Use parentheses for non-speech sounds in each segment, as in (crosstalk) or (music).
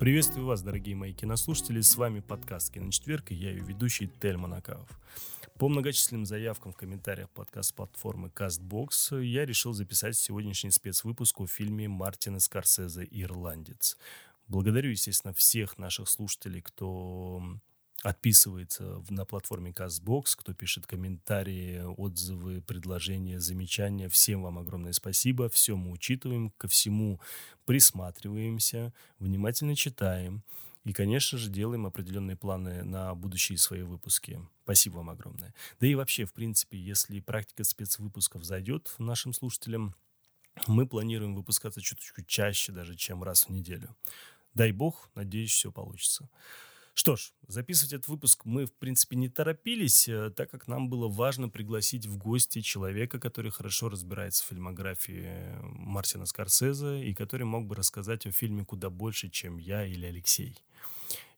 Приветствую вас, дорогие мои кинослушатели. С вами подкаст «Киночетверг» и я ее ведущий Тель Монакаов. По многочисленным заявкам в комментариях подкаст-платформы CastBox я решил записать сегодняшний спецвыпуск о фильме Мартина Скорсезе «Ирландец». Благодарю, естественно, всех наших слушателей, кто отписывается на платформе CastBox, кто пишет комментарии, отзывы, предложения, замечания. Всем вам огромное спасибо. Все мы учитываем, ко всему присматриваемся, внимательно читаем. И, конечно же, делаем определенные планы на будущие свои выпуски. Спасибо вам огромное. Да и вообще, в принципе, если практика спецвыпусков зайдет нашим слушателям, мы планируем выпускаться чуточку чаще даже, чем раз в неделю. Дай бог, надеюсь, все получится. Что ж, записывать этот выпуск мы, в принципе, не торопились, э, так как нам было важно пригласить в гости человека, который хорошо разбирается в фильмографии Мартина Скорсезе и который мог бы рассказать о фильме куда больше, чем я или Алексей.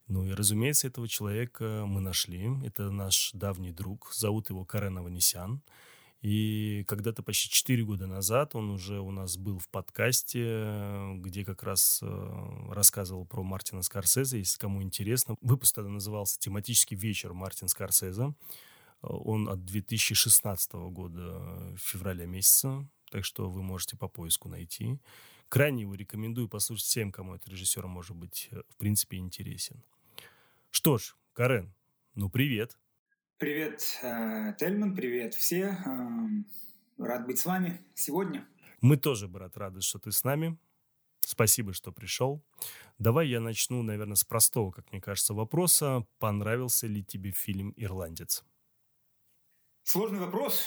Ну и, разумеется, этого человека мы нашли. Это наш давний друг. Зовут его Карен Аванесян. И когда-то почти 4 года назад он уже у нас был в подкасте, где как раз э, рассказывал про Мартина Скорсезе, если кому интересно. Выпуск тогда назывался «Тематический вечер Мартин Скорсезе». Он от 2016 года, февраля месяца, так что вы можете по поиску найти. Крайне его рекомендую послушать всем, кому этот режиссер может быть, э, в принципе, интересен. Что ж, Карен, ну привет. Привет, э, Тельман, привет все. Эм, рад быть с вами сегодня. Мы тоже, брат, рады, что ты с нами. Спасибо, что пришел. Давай я начну, наверное, с простого, как мне кажется, вопроса. Понравился ли тебе фильм «Ирландец»? Сложный вопрос,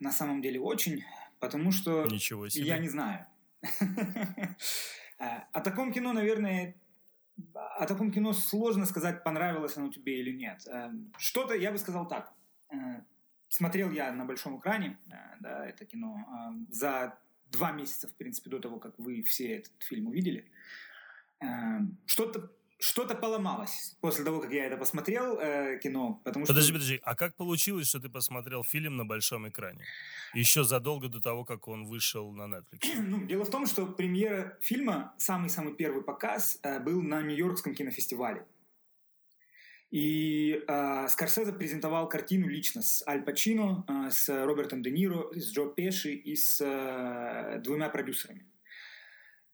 на самом деле очень, потому что Ничего себе. я не знаю. (laughs) Э, о таком кино, наверное, о таком кино сложно сказать, понравилось оно тебе или нет. Э, что-то, я бы сказал так. Э, смотрел я на большом экране, э, да, это кино, за два месяца, в принципе, до того, как вы все этот фильм увидели. Что-то что-то поломалось после того, как я это посмотрел, э, кино. Потому подожди, что... подожди, а как получилось, что ты посмотрел фильм на большом экране? Еще задолго до того, как он вышел на Netflix. (clears throat) ну, дело в том, что премьера фильма, самый-самый первый показ, э, был на Нью-Йоркском кинофестивале. И э, Скорсезе презентовал картину лично с Аль Пачино, э, с Робертом Де Ниро, с Джо Пеши и с э, двумя продюсерами.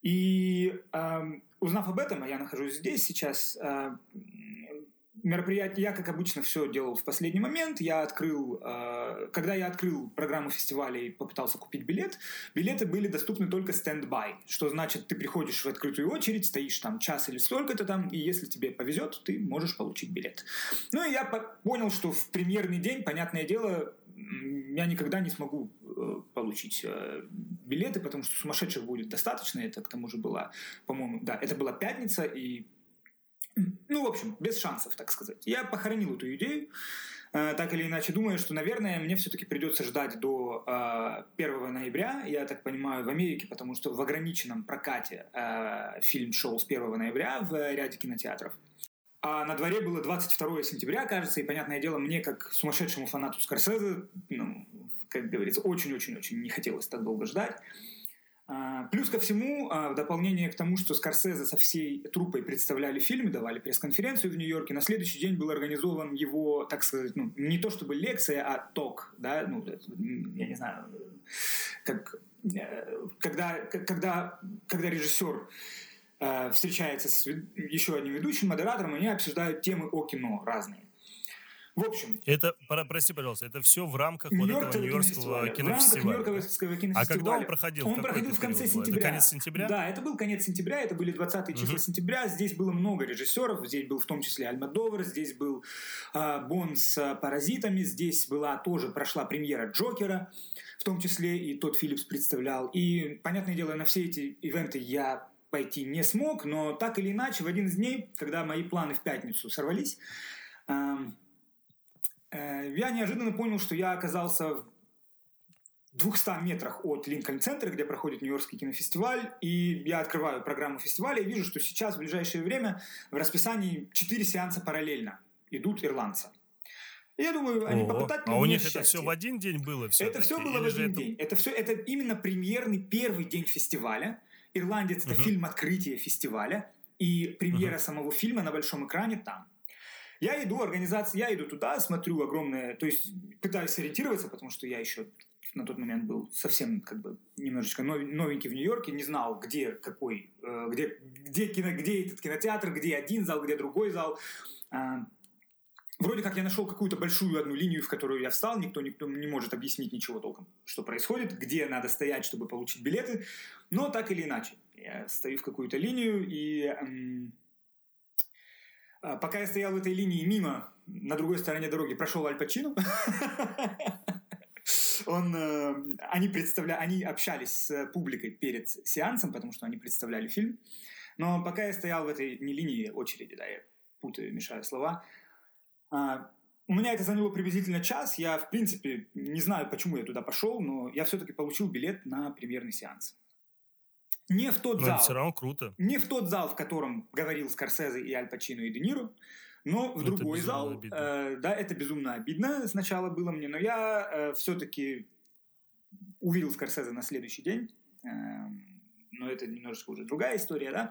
И э, узнав об этом, а я нахожусь здесь сейчас, э, мероприятие, я, как обычно, все делал в последний момент. Я открыл, э, когда я открыл программу фестиваля и попытался купить билет, билеты были доступны только стендбай, что значит, ты приходишь в открытую очередь, стоишь там час или столько-то там, и если тебе повезет, ты можешь получить билет. Ну и я понял, что в премьерный день, понятное дело, я никогда не смогу получить э, билеты, потому что сумасшедших будет достаточно. Это к тому же была, по-моему, да, это была пятница, и ну, в общем, без шансов, так сказать. Я похоронил эту идею, э, так или иначе думаю, что, наверное, мне все-таки придется ждать до э, 1 ноября, я так понимаю, в Америке, потому что в ограниченном прокате э, фильм шел с 1 ноября в ряде кинотеатров. А на дворе было 22 сентября, кажется, и, понятное дело, мне, как сумасшедшему фанату Скорсезе, ну, как говорится, очень-очень-очень не хотелось так долго ждать. А, плюс ко всему, а, в дополнение к тому, что Скорсезе со всей труппой представляли фильм, давали пресс-конференцию в Нью-Йорке, на следующий день был организован его, так сказать, ну, не то чтобы лекция, а ток, да, ну, я не знаю, как, э, когда, когда, когда режиссер э, встречается с еще одним ведущим, модератором, они обсуждают темы о кино разные. В общем. Это, прости, пожалуйста, это все в рамках вот этого Нью-Йоркского кинофестиваля. В рамках кинофестиваля. А когда он проходил? Он проходил в конце сентября. Это конец сентября? Да, это был конец сентября, это были 20-е числа сентября. Здесь было много режиссеров, здесь был в том числе Альмадовар, здесь был э, Бон с «Паразитами», здесь была тоже, прошла премьера «Джокера», в том числе и тот Филлипс представлял. И, понятное дело, на все эти ивенты я пойти не смог, но так или иначе, в один из дней, когда мои планы в пятницу сорвались, э, э, я неожиданно понял, что я оказался в 200 метрах от Линкольн-центра, где проходит Нью-Йоркский кинофестиваль, и я открываю программу фестиваля и вижу, что сейчас, в ближайшее время, в расписании 4 сеанса параллельно идут ирландцы. И я думаю, они попытать А у них счастье. это все в один день было? Это все было в один это... день. Это все, это именно премьерный первый день фестиваля. «Ирландец» — это фильм открытия фестиваля. и премьера самого фильма на большом экране там. Я иду, организация, я иду туда, смотрю огромное, то есть пытаюсь ориентироваться, потому что я еще на тот момент был совсем как бы немножечко новенький в Нью-Йорке, не знал, где какой, э, где, где, кино, где этот кинотеатр, где один зал, где другой зал. А, вроде как я нашел какую-то большую одну линию, в которую я встал, никто, никто не может объяснить ничего толком, что происходит, где надо стоять, чтобы получить билеты, но так или иначе. Я стою в какую-то линию, и пока я стоял в этой линии мимо, на другой стороне дороги прошел Аль Пачино. (laughs) Он, э, они, представля... они общались с публикой перед сеансом, потому что они представляли фильм. Но пока я стоял в этой не линии очереди, да, я путаю, мешаю слова, а, у меня это заняло приблизительно час. Я, в принципе, не знаю, почему я туда пошел, но я все-таки получил билет на премьерный сеанс. Не в тот но зал. все равно круто. Не в тот зал, в котором говорил Скорсезе и Аль Пачино и Де Ниро, но в это другой зал. Э, да, это безумно обидно сначала было мне, но я э, все-таки увидел Скорсезе на следующий день. Э, но это немножечко уже другая история, да.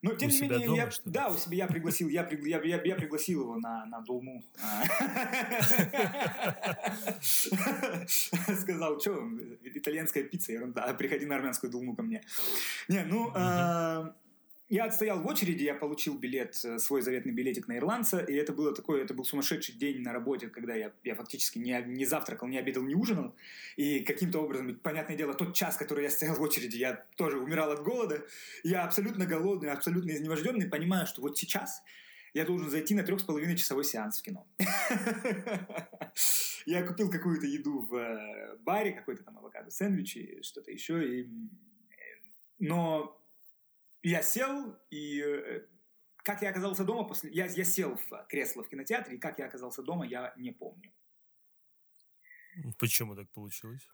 Но тем у не менее, дома, я, да, у себя я пригласил, я, я, я, я пригласил его на, на Долму. (laughs) Сказал, что итальянская пицца, ерунда, приходи на армянскую Долму ко мне. Не, ну, я отстоял в очереди, я получил билет, э, свой заветный билетик на ирландца, и это было такое, это был сумасшедший день на работе, когда я, я фактически не, не завтракал, не обедал, не ужинал, и каким-то образом, понятное дело, тот час, который я стоял в очереди, я тоже умирал от голода, я абсолютно голодный, абсолютно изнеможденный, понимаю, что вот сейчас я должен зайти на трех с половиной часовой сеанс в кино. (laughs) Я купил какую-то еду в э, баре, какой-то там авокадо сэндвич что-то еще, и... но я сел, и э, как я оказался дома после... Я, я сел в кресло в кинотеатре, и как я оказался дома, я не помню. Почему так получилось?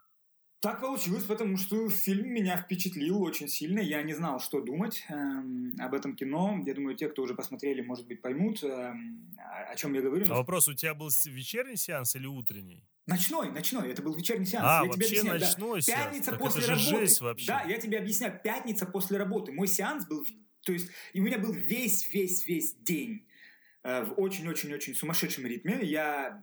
Так получилось, потому что фильм меня впечатлил очень сильно. Я не знал, что думать эм, об этом кино. Я думаю, те, кто уже посмотрели, может быть, поймут, эм, о чем я говорю. А вопрос, у тебя был вечерний сеанс или утренний? Ночной, ночной. Это был вечерний сеанс. А, я вообще тебе объясняю, ночной да, сеанс. Пятница так после это же работы. Жесть вообще. Да, я тебе объясняю. Пятница после работы. Мой сеанс был... То есть, и у меня был весь-весь-весь день э, в очень-очень-очень сумасшедшем ритме. Я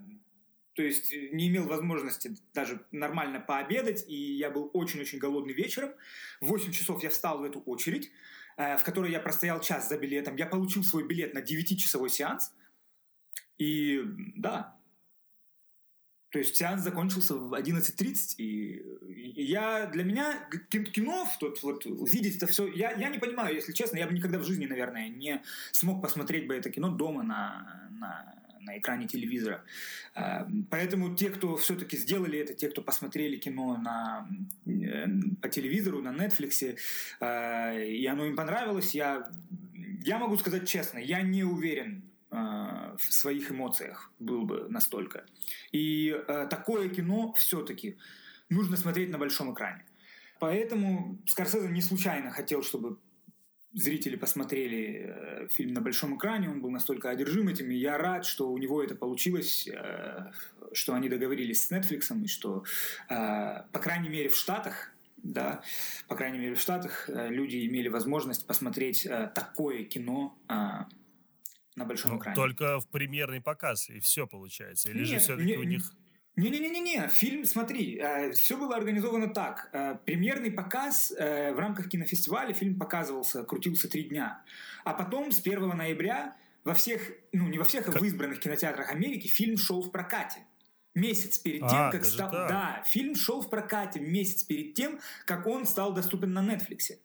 то есть не имел возможности даже нормально пообедать, и я был очень-очень голодный вечером. В 8 часов я встал в эту очередь, э, в которой я простоял час за билетом. Я получил свой билет на 9-часовой сеанс. И да, то есть сеанс закончился в 11.30, и, я, для меня кино, тот, вот, видеть это все, я, я не понимаю, если честно, я бы никогда в жизни, наверное, не смог посмотреть бы это кино дома на, на, на экране телевизора. А, поэтому те, кто все-таки сделали это, те, кто посмотрели кино на, э, по телевизору, на Netflix, а, и оно им понравилось, я, я могу сказать честно, я не уверен, Э, в своих эмоциях был бы настолько. И э, такое кино все-таки нужно смотреть на большом экране. Поэтому Скорсезе не случайно хотел, чтобы зрители посмотрели э, фильм на большом экране, он был настолько одержим этим, и я рад, что у него это получилось, э, что они договорились с Netflix, и что, э, по крайней мере, в Штатах, да, по крайней мере, в Штатах люди имели возможность посмотреть такое кино э, на большом ну, экране. Только в премьерный показ, и все получается. Или Нет, же все-таки не, у них... Не-не-не-не, фильм, смотри, э, все было организовано так. Э, премьерный показ э, в рамках кинофестиваля, фильм показывался, крутился три дня. А потом с 1 ноября во всех, ну не во всех, а в избранных кинотеатрах Америки фильм шел в прокате. Месяц перед тем, а, как стал... Так. Да, фильм шел в прокате месяц перед тем, как он стал доступен на Netflix.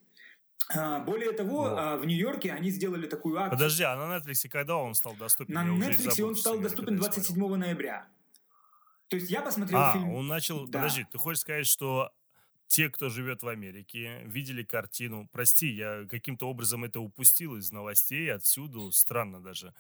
А, более того, вот. в Нью-Йорке они сделали такую акцию. Подожди, а на Netflix когда он стал доступен? На Netflix он стал доступен 27 ноября. То есть я посмотрел а, фильм... он начал... Да. Подожди, ты хочешь сказать, что те, кто живет в Америке, видели картину. Прости, я каким-то образом это упустил из новостей, отсюда, странно даже.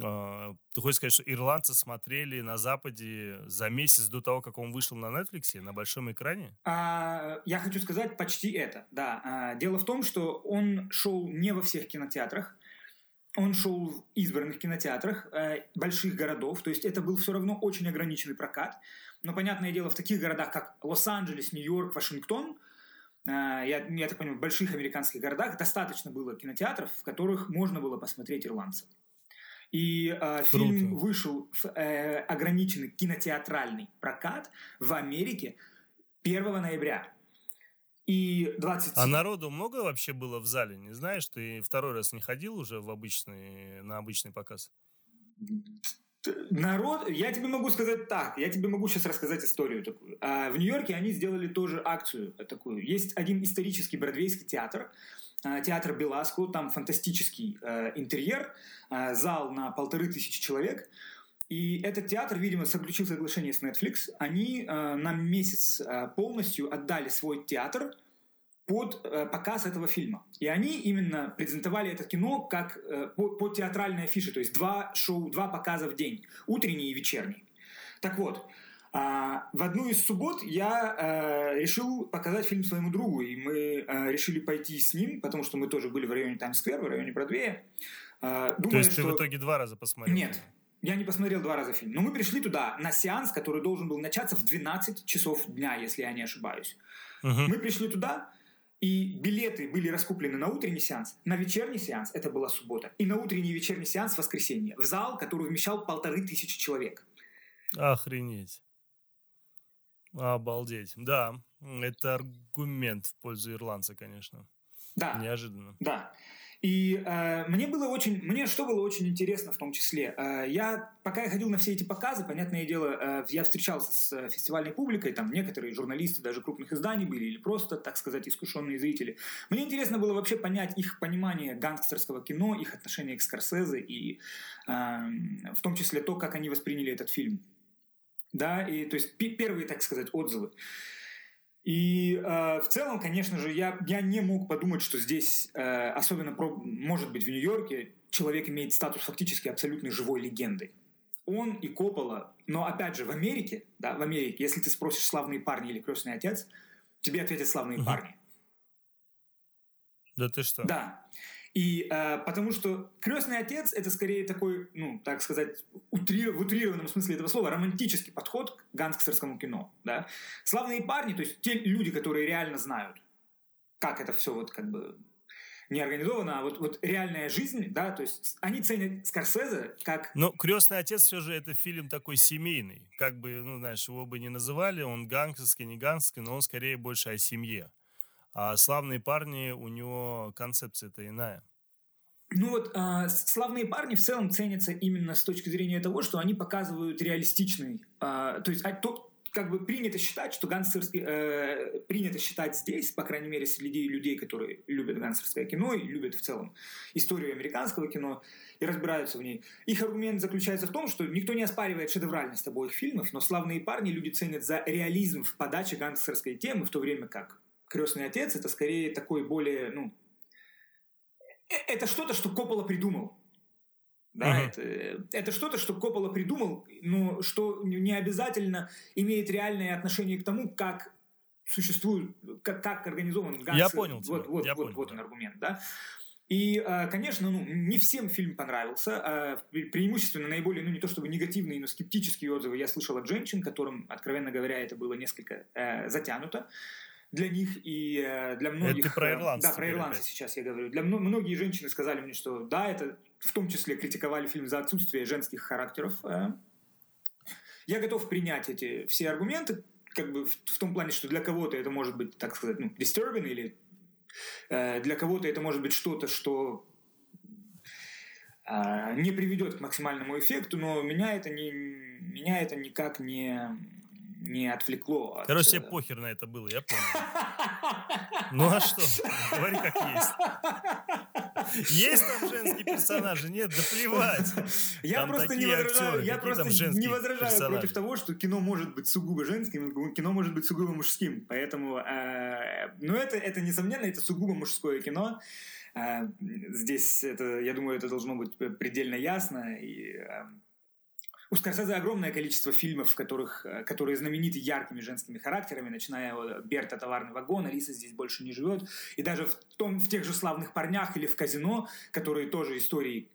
А, ты хочешь сказать, что ирландцы смотрели на Западе за месяц до того, как он вышел на Netflix, на большом экране? А, я хочу сказать почти это, да. А, дело в том, что он шел не во всех кинотеатрах, он шел в избранных кинотеатрах э, больших городов, то есть это был все равно очень ограниченный прокат. Но, понятное дело, в таких городах, как Лос-Анджелес, Нью-Йорк, Вашингтон, я, я так понимаю, в больших американских городах достаточно было кинотеатров, в которых можно было посмотреть ирландцев. И э, фильм вышел в э, ограниченный кинотеатральный прокат в Америке 1 ноября. И 20... А народу много вообще было в зале? Не знаешь, ты второй раз не ходил уже в обычный, на обычный показ? Народ, я тебе могу сказать так, я тебе могу сейчас рассказать историю такую. А в Нью-Йорке они сделали тоже акцию такую. Есть один исторический бродвейский театр, а, театр Беласку, там фантастический э, интерьер, э, зал на полторы тысячи человек. И этот театр, видимо, заключил соглашение с Netflix. Они э, на месяц э, полностью отдали свой театр под э, показ этого фильма. И они именно презентовали это кино как э, по, по театральной афише, то есть два шоу, два показа в день, утренний и вечерний. Так вот, а, в одну из суббот я э, решил показать фильм своему другу, и мы э, решили пойти с ним, потому что мы тоже были в районе Таймс-сквер, в районе Бродвея. Э, думая, То есть что... ты в итоге два раза посмотрел? Нет, я не посмотрел два раза фильм. Но мы пришли туда на сеанс, который должен был начаться в 12 часов дня, если я не ошибаюсь. Угу. Мы пришли туда, и билеты были раскуплены на утренний сеанс, на вечерний сеанс, это была суббота, и на утренний и вечерний сеанс в воскресенье, в зал, который вмещал полторы тысячи человек. Охренеть. Обалдеть. Да, это аргумент в пользу ирландца, конечно. Да. Неожиданно. Да. И э, мне было очень, мне что было очень интересно в том числе, э, я пока я ходил на все эти показы, понятное дело, э, я встречался с э, фестивальной публикой, там некоторые журналисты даже крупных изданий были или просто, так сказать, искушенные зрители. Мне интересно было вообще понять их понимание гангстерского кино, их отношение к Скорсезе и э, в том числе то, как они восприняли этот фильм. Да, и то есть первые, так сказать, отзывы. И э, в целом, конечно же, я, я не мог подумать, что здесь, э, особенно, про, может быть, в Нью-Йорке, человек имеет статус фактически абсолютно живой легендой. Он и Коппола, но опять же в Америке, да, в Америке, если ты спросишь «Славные парни» или «Крестный отец», тебе ответят «Славные угу. парни». Да ты что? Да. И э, потому что крестный отец это скорее такой, ну, так сказать, утри, в утрированном смысле этого слова, романтический подход к гангстерскому кино. Да? Славные парни, то есть те люди, которые реально знают, как это все вот как бы не организовано, а вот, вот реальная жизнь, да, то есть они ценят Скорсезе как... Но «Крестный отец» все же это фильм такой семейный, как бы, ну, знаешь, его бы не называли, он гангстерский, не гангстерский, но он скорее больше о семье. А «Славные парни» у него концепция-то иная. Ну вот, э, славные парни в целом ценятся именно с точки зрения того, что они показывают реалистичный, э, то есть а, то, как бы принято считать, что гангстерский, э, принято считать здесь, по крайней мере, среди людей, которые любят гангстерское кино и любят в целом историю американского кино и разбираются в ней. Их аргумент заключается в том, что никто не оспаривает шедевральность обоих фильмов, но славные парни люди ценят за реализм в подаче гангстерской темы, в то время как крестный отец это скорее такой более, ну, э, это что-то, что Коппола придумал. Да, uh-huh. это, это что-то, что Коппола придумал, но что не обязательно имеет реальное отношение к тому, как существует, как, как организован гангстер. Я понял. Вот, вот, Я вот, понял, вот да. он аргумент, да. И, а, конечно, ну, не всем фильм понравился. А, преимущественно наиболее, ну, не то чтобы негативные, но скептические отзывы я слышал от женщин, которым, откровенно говоря, это было несколько э, затянуто для них и э, для многих... Это про ирландцев. Да, про ирландцев сейчас я говорю. Для многие женщины сказали мне, что да, это в том числе критиковали фильм за отсутствие женских характеров. Э. Я готов принять эти все аргументы, как бы в, в том плане, что для кого-то это может быть, так сказать, ну, disturbing, или э, для кого-то это может быть что-то, что э, не приведет к максимальному эффекту, но меня это, не, меня это никак не не отвлекло. От... Короче, тебе похер на это было, я понял. (laughs) Ну а что? Говори как есть. Есть там женские персонажи? Нет, да плевать. Я просто не возражаю, я просто не возражаю против того, что кино может быть сугубо женским, кино может быть сугубо мужским. Поэтому, э, ну это, это несомненно, это сугубо мужское кино. Э, здесь это, я думаю, это должно быть предельно ясно. И э, у Скорсезе огромное количество фильмов, в которых, э, которые знамениты яркими женскими характерами, начиная от Берта «Товарный вагон», «Алиса здесь больше не живет», и даже в, том, в тех же «Славных парнях» или в «Казино», которые тоже истории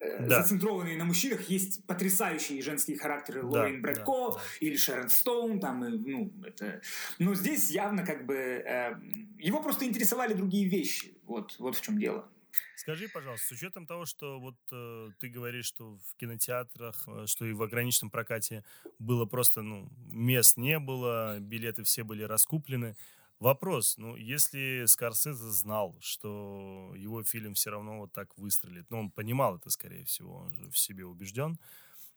э, да. зацентрованные на мужчинах. Есть потрясающие женские характеры да, Лорен Брэдко да, да. или Шерон Стоун. Там, ну, это... Но здесь явно как бы... Э, его просто интересовали другие вещи. Вот, вот в чем дело. Скажи, пожалуйста, с учетом того, что вот э, ты говоришь, что в кинотеатрах, э, что и в ограниченном прокате было просто, ну, мест не было, билеты все были раскуплены. Вопрос, ну, если Скорсезе знал, что его фильм все равно вот так выстрелит, ну, он понимал это, скорее всего, он же в себе убежден,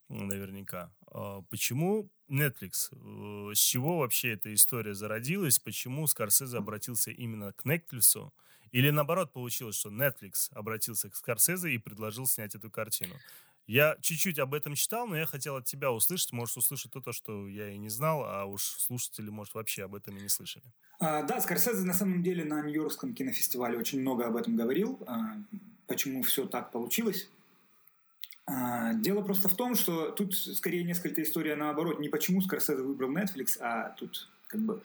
наверняка. А почему Netflix? Э, с чего вообще эта история зародилась? Почему Скорсезе обратился именно к Netflix? Или наоборот получилось, что Netflix обратился к Скорсезе и предложил снять эту картину? Я чуть-чуть об этом читал, но я хотел от тебя услышать, может, услышать то, что я и не знал, а уж слушатели, может, вообще об этом и не слышали. А, да, Скорсезе на самом деле на Нью-Йоркском кинофестивале очень много об этом говорил, а, почему все так получилось. А, дело просто в том, что тут скорее несколько историй наоборот. Не почему Скорсезе выбрал Netflix, а тут как бы...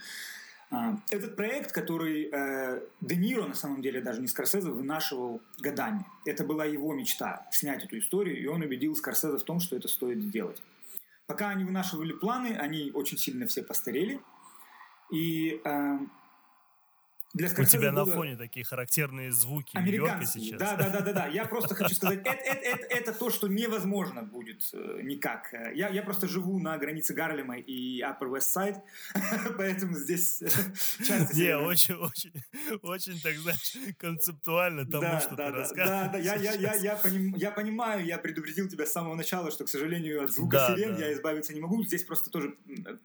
А, этот проект, который э, Де Ниро, на самом деле, даже не Скорсезе, вынашивал годами. Это была его мечта – снять эту историю, и он убедил Скорсезе в том, что это стоит сделать. Пока они вынашивали планы, они очень сильно все постарели. И э, для У тебя было... на фоне такие характерные звуки Нью-Йорка сейчас. Да, да, да, да, да. Я (laughs) просто хочу сказать, это, это, это, это то, что невозможно будет э, никак. Я, я просто живу на границе Гарлема и Upper West Side, (laughs) поэтому здесь (laughs) часто... Не, очень, очень, очень, так знаешь, концептуально тому, да, что да, ты да, рассказываешь. Да, да, я, я, я, я, поним, я понимаю, я предупредил тебя с самого начала, что, к сожалению, от звука да, сирен да. я избавиться не могу. Здесь просто тоже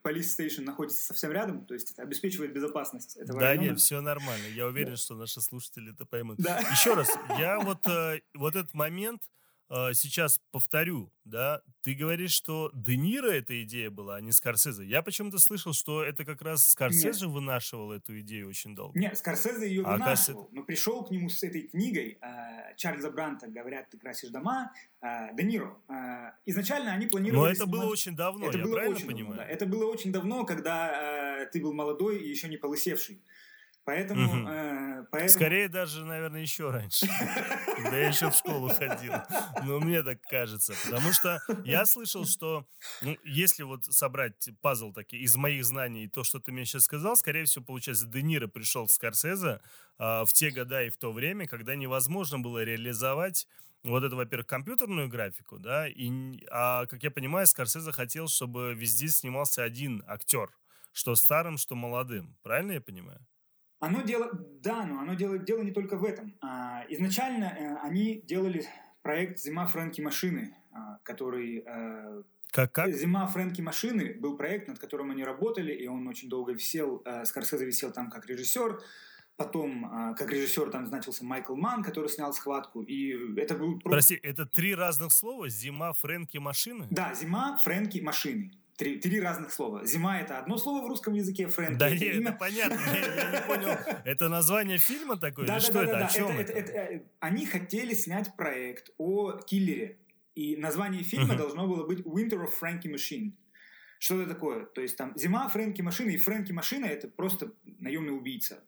Police Station находится совсем рядом, то есть обеспечивает безопасность этого Да, района. нет, все нормально нормально. Я уверен, что наши слушатели это поймут. Да. Еще раз, я (laughs) вот, э, вот этот момент э, сейчас повторю, да, ты говоришь, что Де Ниро эта идея была, а не Скорсезе. Я почему-то слышал, что это как раз Скорсезе Нет. вынашивал эту идею очень долго. Нет, Скорсезе ее а вынашивал, это... но пришел к нему с этой книгой э, Чарльза Бранта «Говорят, ты красишь дома», э, Де Ниро. Э, изначально они планировали... Но это снимать... было очень давно, это я было правильно очень понимаю? Давно, да. Это было очень давно, когда э, ты был молодой и еще не полысевший. Поэтому, угу. э, поэтому... Скорее даже, наверное, еще раньше, когда я еще в школу ходил. Но мне так кажется. Потому что я слышал, что ну, если вот собрать пазл таки из моих знаний, то, что ты мне сейчас сказал, скорее всего, получается, Де Ниро пришел к Скорсезе э, в те года и в то время, когда невозможно было реализовать вот это, во-первых, компьютерную графику, да, и, а, как я понимаю, Скорсезе хотел, чтобы везде снимался один актер, что старым, что молодым. Правильно я понимаю? Оно дело, да, но оно делает дело не только в этом. А, изначально э, они делали проект «Зима Фрэнки Машины», а, который... Э, как, как? «Зима Фрэнки Машины» был проект, над которым они работали, и он очень долго висел, э, Скорсезе висел там как режиссер, Потом, а, как режиссер, там значился Майкл Ман, который снял «Схватку». И это был... Прости, это три разных слова? «Зима Фрэнки Машины»? Да, «Зима Фрэнки Машины». Три, три разных слова. Зима это одно слово в русском языке, Фрэнки да, это нет, имя. это понятно, я, я не понял. Это название фильма такое? Да, да, что да, это? Да, О чем это, это? это? Э, они хотели снять проект о киллере. И название фильма должно было быть Winter of Frankie Machine. Что это такое? То есть там зима Фрэнки Машины, и Фрэнки Машина это просто наемный убийца.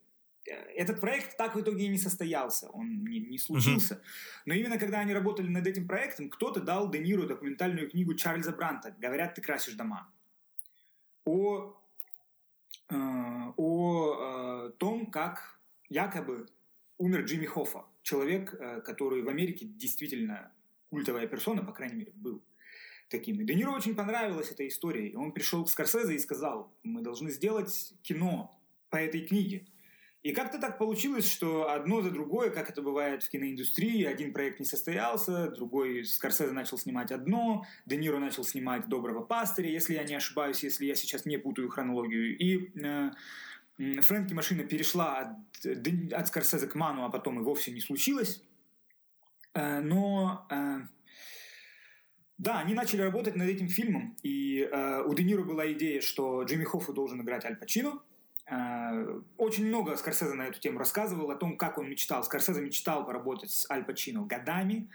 Э, этот проект так в итоге и не состоялся, он не, не случился. Uh-huh. Но именно когда они работали над этим проектом, кто-то дал Де Ниро документальную книгу Чарльза Бранта «Говорят, ты красишь дома» о, э, о э, том, как якобы умер Джимми Хоффа, человек, э, который в Америке действительно культовая персона, по крайней мере, был таким. И Де Ниро очень понравилась эта история, и он пришел к Скорсезе и сказал, мы должны сделать кино по этой книге. И как-то так получилось, что одно за другое, как это бывает в киноиндустрии, один проект не состоялся, другой Скорсезе начал снимать одно, Де Ниро начал снимать «Доброго пастыря», если я не ошибаюсь, если я сейчас не путаю хронологию. И э, Фрэнки машина перешла от, от Скорсезе к Ману, а потом и вовсе не случилось. Э, но... Э, да, они начали работать над этим фильмом, и э, у Де Ниро была идея, что Джимми Хоффу должен играть Аль Пачино, Э, очень много Скорсезе на эту тему рассказывал, о том, как он мечтал. Скорсезе мечтал поработать с Аль Пачино годами,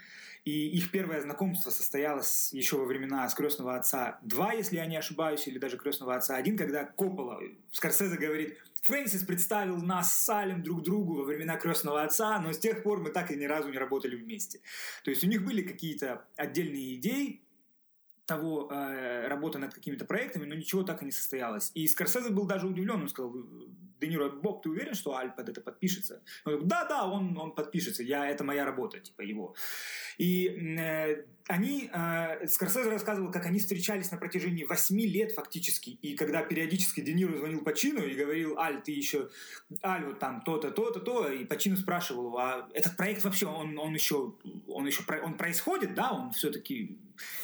и их первое знакомство состоялось еще во времена «Скрестного отца 2», если я не ошибаюсь, или даже «Крестного отца 1», когда Коппола, Скорсезе говорит, Фрэнсис представил нас с Салем друг другу во времена крестного отца, но с тех пор мы так и ни разу не работали вместе. То есть у них были какие-то отдельные идеи, того э, работы над какими-то проектами, но ничего так и не состоялось. И Скорсезе был даже удивлен, он сказал, Де Ниро, Боб, ты уверен, что Аль под это подпишется? Он говорит, да, да, он, он подпишется, я, это моя работа, типа его. И э, они, э, Скорсезе рассказывал, как они встречались на протяжении восьми лет фактически, и когда периодически Де Ниро звонил Пачину и говорил, Аль, ты еще, Аль, вот там то-то, то-то, то, и Пачину спрашивал, а этот проект вообще, он, он еще, он еще, он происходит, да, он все-таки,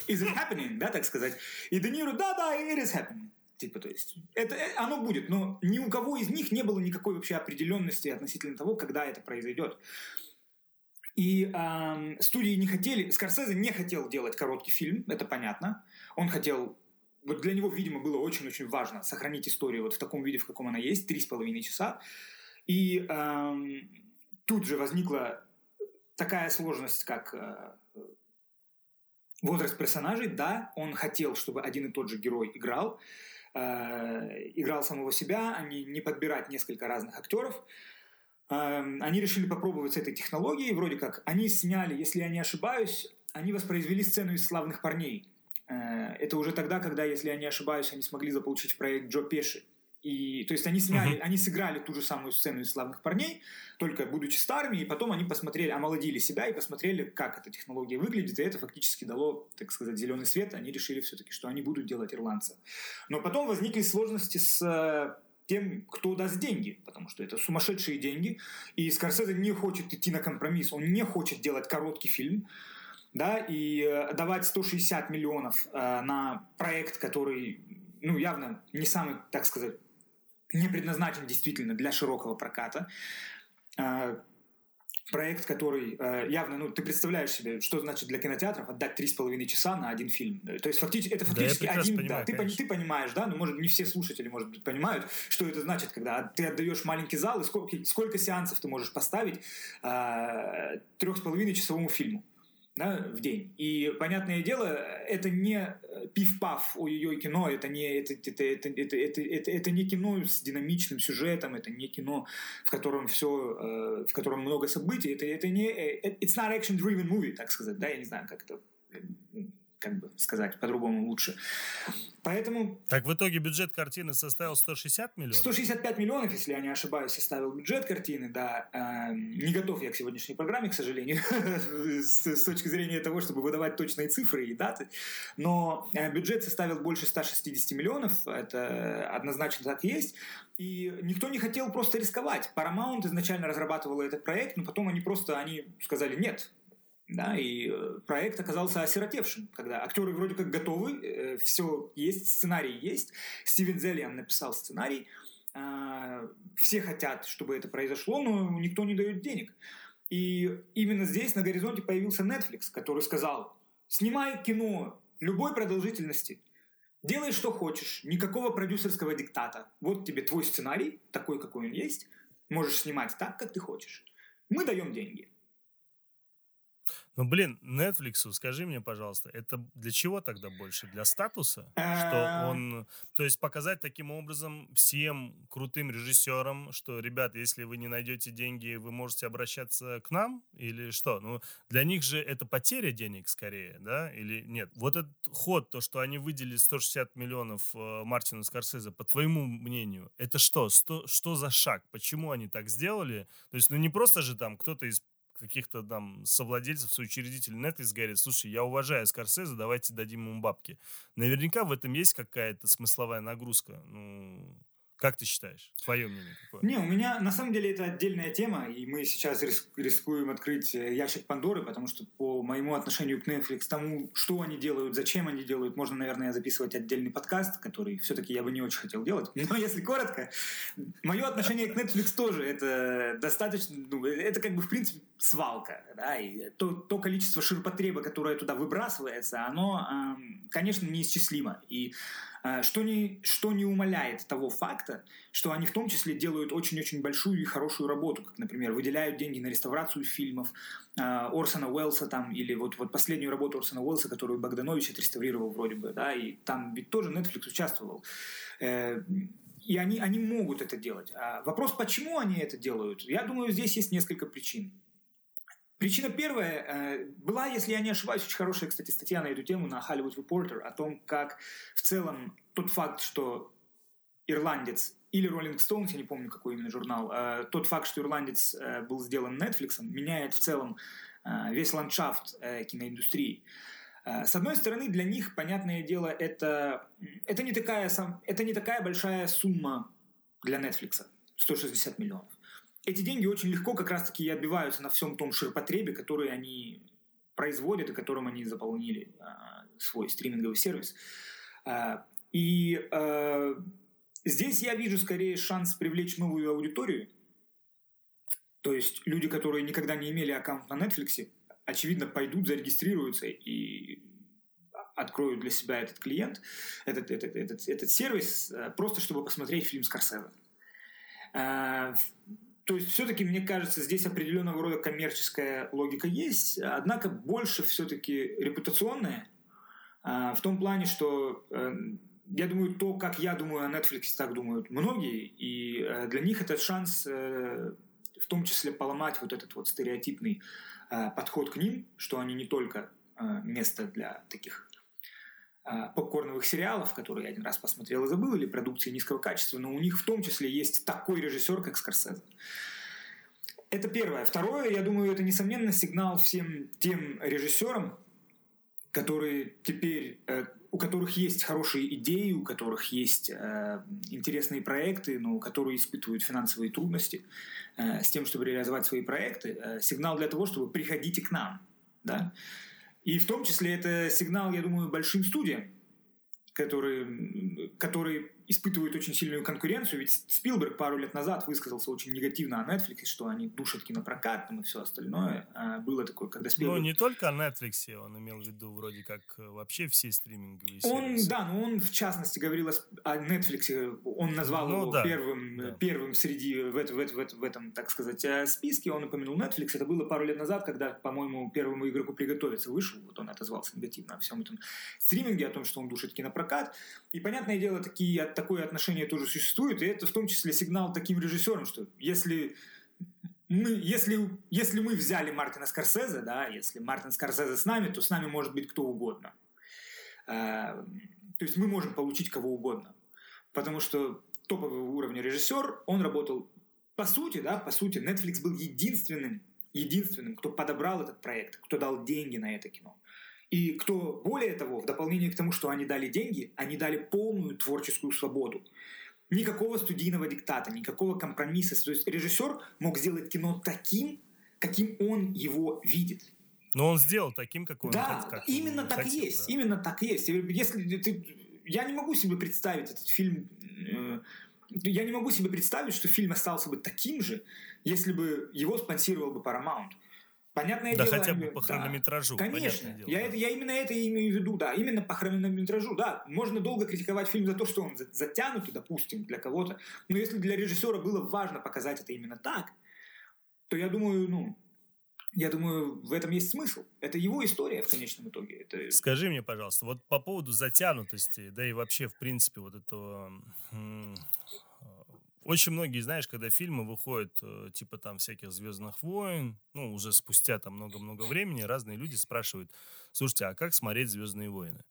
is it happening, да, так сказать? И Де Ниро, да, да, it is happening. Типа, то есть, это, э, оно будет, но ни у кого из них не было никакой вообще определенности относительно того, когда это произойдет. И эм, студии не хотели, Скорсезе не хотел делать короткий фильм, это понятно. Он хотел, вот для него, видимо, было очень-очень важно сохранить историю вот в таком виде, в каком она есть, три с половиной часа. И эм, тут же возникла такая сложность, как э, возраст персонажей. Да, он хотел, чтобы один и тот же герой играл, э, играл самого себя, а не, не подбирать несколько разных актеров. Эм, они решили попробовать с этой технологией, вроде как. Они сняли, если я не ошибаюсь, они воспроизвели сцену из «Славных парней». Э, это уже тогда, когда, если я не ошибаюсь, они смогли заполучить проект Джо Пеши. И, то есть они сняли, uh-huh. они сыграли ту же самую сцену из «Славных парней», только будучи старыми, и потом они посмотрели, омолодили себя и посмотрели, как эта технология выглядит, и это фактически дало, так сказать, зеленый свет. Они решили все-таки, что они будут делать ирландца. Но потом возникли сложности с э, тем, кто даст деньги, потому что это сумасшедшие деньги, и Скорсезе не хочет идти на компромисс, он не хочет делать короткий фильм, да, и э, давать 160 миллионов э, на проект, который, ну, явно не самый, так сказать, не предназначен действительно для широкого проката. Э, проект, который э, явно, ну, ты представляешь себе, что значит для кинотеатров отдать три с половиной часа на один фильм. То есть фактически, это фактически да, один, понимаю, да, ты, ты понимаешь, да, ну, может, не все слушатели, может быть, понимают, что это значит, когда ты отдаешь маленький зал, и сколько, сколько сеансов ты можешь поставить э, трех с половиной часовому фильму да, в день. И, понятное дело, это не пиф-паф, ой-ой-ой, кино, это не, это, это, это, это, это, это, это не кино с динамичным сюжетом, это не кино, в котором все, э, в котором много событий, это, это не, э, it's not action-driven movie, так сказать, да, я не знаю, как это как бы сказать по-другому лучше. Поэтому... Так в итоге бюджет картины составил 160 миллионов? 165 миллионов, если я не ошибаюсь, составил бюджет картины, да. Э, не готов я к сегодняшней программе, к сожалению, (laughs) с, с точки зрения того, чтобы выдавать точные цифры и даты. Но э, бюджет составил больше 160 миллионов, это однозначно так и есть. И никто не хотел просто рисковать. Paramount изначально разрабатывала этот проект, но потом они просто они сказали нет, да, и э, проект оказался осиротевшим, когда актеры вроде как готовы, э, все есть, сценарий есть, Стивен Зелиан написал сценарий, э, все хотят, чтобы это произошло, но никто не дает денег. И именно здесь на горизонте появился Netflix, который сказал, снимай кино любой продолжительности, делай что хочешь, никакого продюсерского диктата. Вот тебе твой сценарий, такой, какой он есть, можешь снимать так, как ты хочешь. Мы даем деньги. Ну, блин, Netflix, скажи мне, пожалуйста, это для чего тогда больше? Для статуса? Что он... То есть показать таким образом всем крутым режиссерам, что, ребят, если вы не найдете деньги, вы можете обращаться к нам? Или что? Ну, для них же это потеря денег скорее, да? Или нет? Вот этот ход, то, что они выделили 160 миллионов э, Мартину Скорсезе, по твоему мнению, это что? Сто, что за шаг? Почему они так сделали? То есть, ну, не просто же там кто-то из каких-то там совладельцев, соучредителей Netflix говорит, слушай, я уважаю Скорсезе, давайте дадим ему бабки. Наверняка в этом есть какая-то смысловая нагрузка. Ну, как ты считаешь? Твое мнение какое? Не, у меня на самом деле это отдельная тема, и мы сейчас рискуем открыть э, ящик Пандоры, потому что по моему отношению к Netflix, тому, что они делают, зачем они делают, можно, наверное, записывать отдельный подкаст, который все-таки я бы не очень хотел делать. (laughs) Но если коротко, мое отношение к Netflix тоже это достаточно, ну, это как бы в принципе свалка, да, и то, то количество ширпотреба, которое туда выбрасывается, оно, конечно, неисчислимо. И что не, что не умаляет того факта, что они в том числе делают очень-очень большую и хорошую работу, как, например, выделяют деньги на реставрацию фильмов э, Орсона Уэллса там, или вот, вот последнюю работу Орсона Уэллса, которую Богданович отреставрировал вроде бы, да, и там ведь тоже Netflix участвовал. Э, и они, они могут это делать. А вопрос, почему они это делают, я думаю, здесь есть несколько причин. Причина первая э, была, если я не ошибаюсь, очень хорошая, кстати, статья на эту тему на Hollywood Reporter о том, как в целом тот факт, что ирландец или Rolling Stones, я не помню, какой именно журнал, э, тот факт, что ирландец э, был сделан Netflix, меняет в целом весь ландшафт киноиндустрии. С одной стороны, для них, понятное дело, это, это, не, такая, это не такая большая сумма для Netflix, 160 миллионов эти деньги очень легко как раз-таки и отбиваются на всем том ширпотребе, который они производят и которым они заполнили а, свой стриминговый сервис. А, и а, здесь я вижу скорее шанс привлечь новую аудиторию. То есть люди, которые никогда не имели аккаунт на Netflix, очевидно, пойдут, зарегистрируются и откроют для себя этот клиент, этот, этот, этот, этот сервис, просто чтобы посмотреть фильм Скорсезе. То есть все-таки, мне кажется, здесь определенного рода коммерческая логика есть, однако больше все-таки репутационная, а, в том плане, что э, я думаю, то, как я думаю о Netflix, так думают многие, и э, для них это шанс э, в том числе поломать вот этот вот стереотипный подход к ним, что они не только место для таких попкорновых сериалов, которые я один раз посмотрел и забыл, или продукции низкого качества, но у них в том числе есть такой режиссер, как Скорсезе. Это первое. Второе, я думаю, это, несомненно, сигнал всем тем режиссерам, которые теперь, э, у которых есть хорошие идеи, у которых есть э, интересные проекты, но которые испытывают финансовые трудности э, с тем, чтобы реализовать свои проекты, сигнал для того, чтобы приходите к нам. Да? И в том числе это сигнал, я думаю, большим студиям, которые, которые испытывают очень сильную конкуренцию, ведь Спилберг пару лет назад высказался очень негативно о Netflix, что они душат кинопрокат там, и все остальное. А было такое, когда Спилберг... Ну, не только о Netflix, он имел в виду вроде как э, вообще все стриминговые он, Да, но он в частности говорил о Netflix, он назвал ну, его да, первым, да. первым среди, в, в, в, в этом, так сказать, э, списке, он упомянул Netflix, это было пару лет назад, когда, по-моему, первому игроку приготовиться вышел, вот он отозвался негативно о всем этом стриминге, о том, что он душит кинопрокат, и, понятное дело, такие такое отношение тоже существует, и это в том числе сигнал таким режиссерам, что если мы, если, если мы взяли Мартина Скорсезе, да, если Мартин Скорсезе с нами, то с нами может быть кто угодно. А, то есть мы можем получить кого угодно. Потому что топового уровня режиссер, он работал по сути, да, по сути, Netflix был единственным, единственным, кто подобрал этот проект, кто дал деньги на это кино. И кто, более того, в дополнение к тому, что они дали деньги, они дали полную творческую свободу. Никакого студийного диктата, никакого компромисса. То есть режиссер мог сделать кино таким, каким он его видит. Но он сделал таким, какой да, он как именно он так хотел, есть, да. именно так есть. Если ты, я не могу себе представить этот фильм. Э, я не могу себе представить, что фильм остался бы таким же, если бы его спонсировал бы Paramount. Понятное да дело. хотя бы по хронометражу. Да, конечно. Дело, я, да. это, я именно это имею в виду, да. Именно по хронометражу, да. Можно долго критиковать фильм за то, что он затянутый, допустим, для кого-то. Но если для режиссера было важно показать это именно так, то я думаю, ну, я думаю, в этом есть смысл. Это его история в конечном итоге. Это... Скажи мне, пожалуйста, вот по поводу затянутости, да и вообще, в принципе, вот этого очень многие, знаешь, когда фильмы выходят, э, типа там всяких «Звездных войн», ну, уже спустя там много-много времени, разные люди спрашивают, слушайте, а как смотреть «Звездные войны»?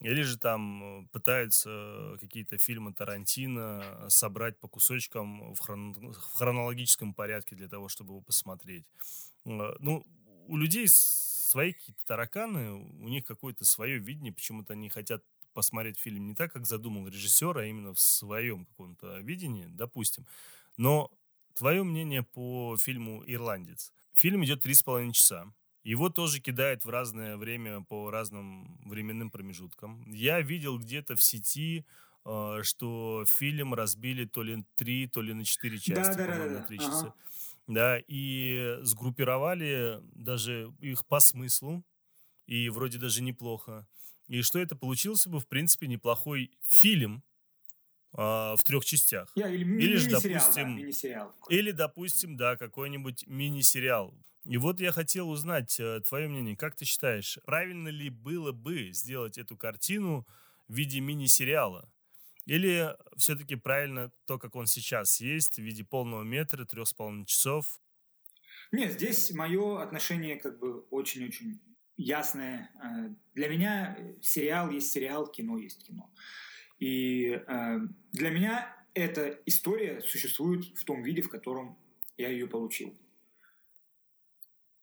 Или же там э, пытаются какие-то фильмы Тарантино собрать по кусочкам в, хрон... в хронологическом порядке для того, чтобы его посмотреть. Э, ну, у людей свои какие-то тараканы, у них какое-то свое видение, почему-то они хотят посмотреть фильм не так, как задумал режиссер, а именно в своем каком-то видении, допустим. Но твое мнение по фильму «Ирландец». Фильм идет три с половиной часа. Его тоже кидает в разное время по разным временным промежуткам. Я видел где-то в сети, э, что фильм разбили то ли на три, то ли на четыре части, да, да, по-моему, да, да. на три ага. часа. Да, и сгруппировали даже их по смыслу, и вроде даже неплохо и что это получился бы, в принципе, неплохой фильм а, в трех частях. Я, или или же, допустим, да, сериал или, допустим, да, какой-нибудь мини-сериал. И вот я хотел узнать э, твое мнение. Как ты считаешь, правильно ли было бы сделать эту картину в виде мини-сериала? Или все-таки правильно то, как он сейчас есть, в виде полного метра, трех с половиной часов? Нет, здесь мое отношение как бы очень-очень ясное. Э, для меня сериал есть сериал, кино есть кино. И э, для меня эта история существует в том виде, в котором я ее получил.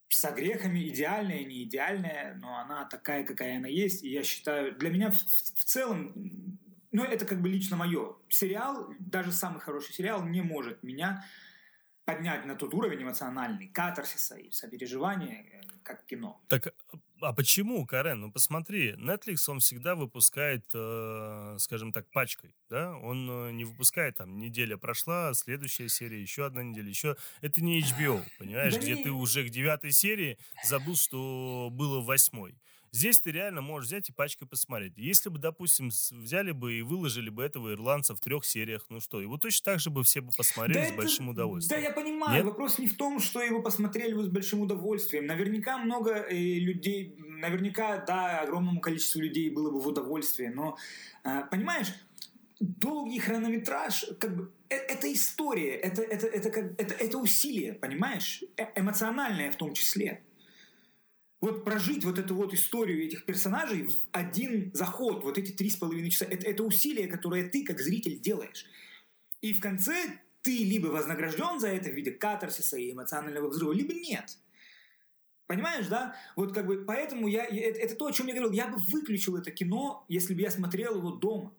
С грехами идеальная, не идеальная, но она такая, какая она есть. И я считаю, для меня в, в целом, ну это как бы лично мое. Сериал, даже самый хороший сериал не может меня поднять на тот уровень эмоциональный, катарсиса и сопереживания, э, как кино. Так а почему, Карен? Ну посмотри, Netflix, он всегда выпускает, э, скажем так, пачкой, да? Он э, не выпускает, там, неделя прошла, следующая серия, еще одна неделя, еще... Это не (laughs) HBO, понимаешь, где ты уже к девятой серии забыл, что было в восьмой. Здесь ты реально можешь взять и пачкой посмотреть. Если бы, допустим, взяли бы и выложили бы этого ирландца в трех сериях, ну что, его точно так же бы все бы посмотрели да с это, большим удовольствием. Да, я понимаю. Нет? Вопрос не в том, что его посмотрели бы с большим удовольствием. Наверняка много э, людей, наверняка, да, огромному количеству людей было бы в удовольствие. Но, э, понимаешь, долгий хронометраж, как бы, э, это история, это, это, это, это, это, это усилие, понимаешь? Э эмоциональное в том числе вот прожить вот эту вот историю этих персонажей в один заход, вот эти три с половиной часа, это, это усилие, которое ты как зритель делаешь. И в конце ты либо вознагражден за это в виде катарсиса и эмоционального взрыва, либо нет. Понимаешь, да? Вот как бы поэтому я, это, это то, о чем я говорил. Я бы выключил это кино, если бы я смотрел его дома.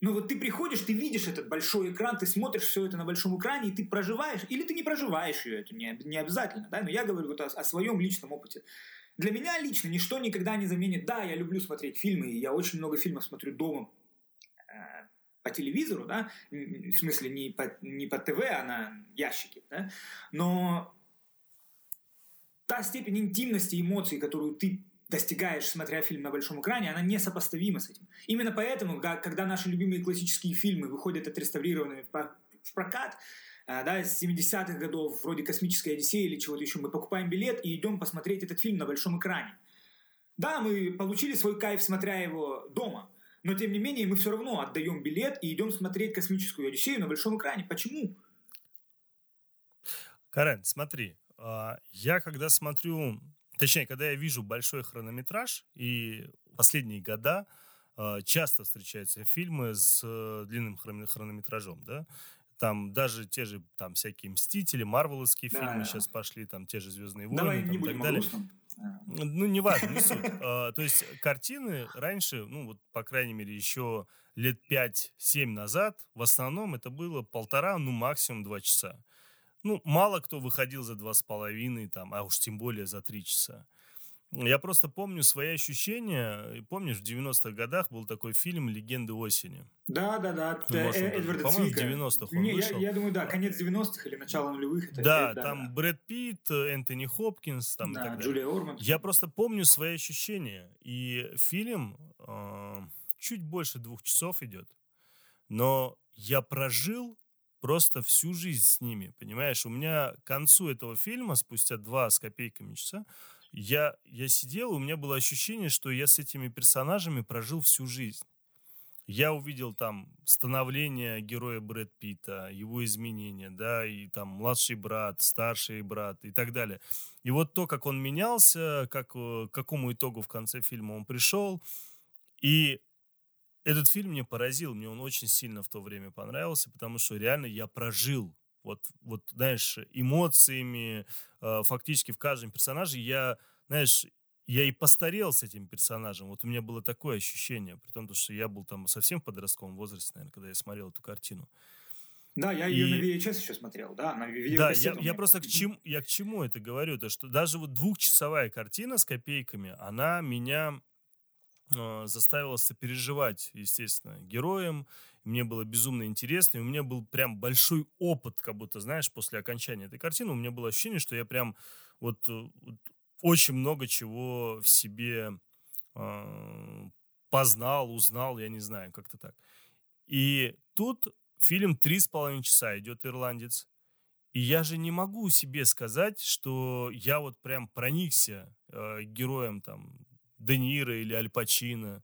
Но вот ты приходишь, ты видишь этот большой экран, ты смотришь все это на большом экране, и ты проживаешь, или ты не проживаешь ее, это не, не обязательно, да, но я говорю вот о, о своем личном опыте. Для меня лично ничто никогда не заменит, да, я люблю смотреть фильмы, и я очень много фильмов смотрю дома э, по телевизору, да, в смысле не по, не по ТВ, а на ящике, да, но та степень интимности эмоций, которую ты достигаешь, смотря фильм на большом экране, она несопоставима с этим. Именно поэтому, когда наши любимые классические фильмы выходят отреставрированными в прокат, э, да, с 70-х годов, вроде «Космическая Одиссея» или чего-то еще, мы покупаем билет и идем посмотреть этот фильм на большом экране. Да, мы получили свой кайф, смотря его дома, но тем не менее мы все равно отдаем билет и идем смотреть «Космическую Одиссею» на большом экране. Почему? Карен, смотри, а, я когда смотрю Точнее, когда я вижу большой хронометраж, и последние года э, часто встречаются фильмы с э, длинным хронометражом, да, там даже те же там всякие Мстители, Марвеловские да, фильмы да. сейчас пошли, там те же Звездные войны Давай там, не и так далее. Ну, неважно, не суть. (laughs) А, то есть картины раньше, ну вот, по крайней мере, еще лет 5-7 назад, в основном это было полтора, ну, максимум два часа. Ну, мало кто выходил за два с половиной, там, а уж тем более за три часа. Я просто помню свои ощущения. Помнишь, в 90-х годах был такой фильм «Легенды осени». Да, да, да. Ну, может, э, Эдварда По-моему, в 90-х он Не, вышел. Я, я думаю, да, конец 90-х или начало нулевых. Это, да, это, там да. Брэд Питт, Энтони Хопкинс там, да, и так Джулия Орман. Я просто помню свои ощущения. И фильм э, чуть больше двух часов идет. Но я прожил просто всю жизнь с ними, понимаешь? У меня к концу этого фильма, спустя два с копейками часа, я, я сидел, у меня было ощущение, что я с этими персонажами прожил всю жизнь. Я увидел там становление героя Брэд Питта, его изменения, да, и там младший брат, старший брат и так далее. И вот то, как он менялся, как, э, к какому итогу в конце фильма он пришел, и этот фильм мне поразил, мне он очень сильно в то время понравился, потому что реально я прожил вот, вот знаешь, эмоциями, э, фактически в каждом персонаже я, знаешь, я и постарел с этим персонажем. Вот у меня было такое ощущение, при том, что я был там совсем в подростковом возрасте, наверное, когда я смотрел эту картину. Да, я ее и... на VHS еще смотрел, да, на Да, я, я просто к чему, я к чему это говорю, то что даже вот двухчасовая картина с копейками, она меня а, заставило сопереживать, естественно, героям. Мне было безумно интересно, и у меня был прям большой опыт, как будто, знаешь, после окончания этой картины, у меня было ощущение, что я прям вот, э, вот очень много чего в себе э, познал, узнал, я не знаю, как-то так. И тут фильм три с половиной часа идет «Ирландец», и я же не могу себе сказать, что я вот прям проникся э, героем там Де Ниро или Аль Пачино.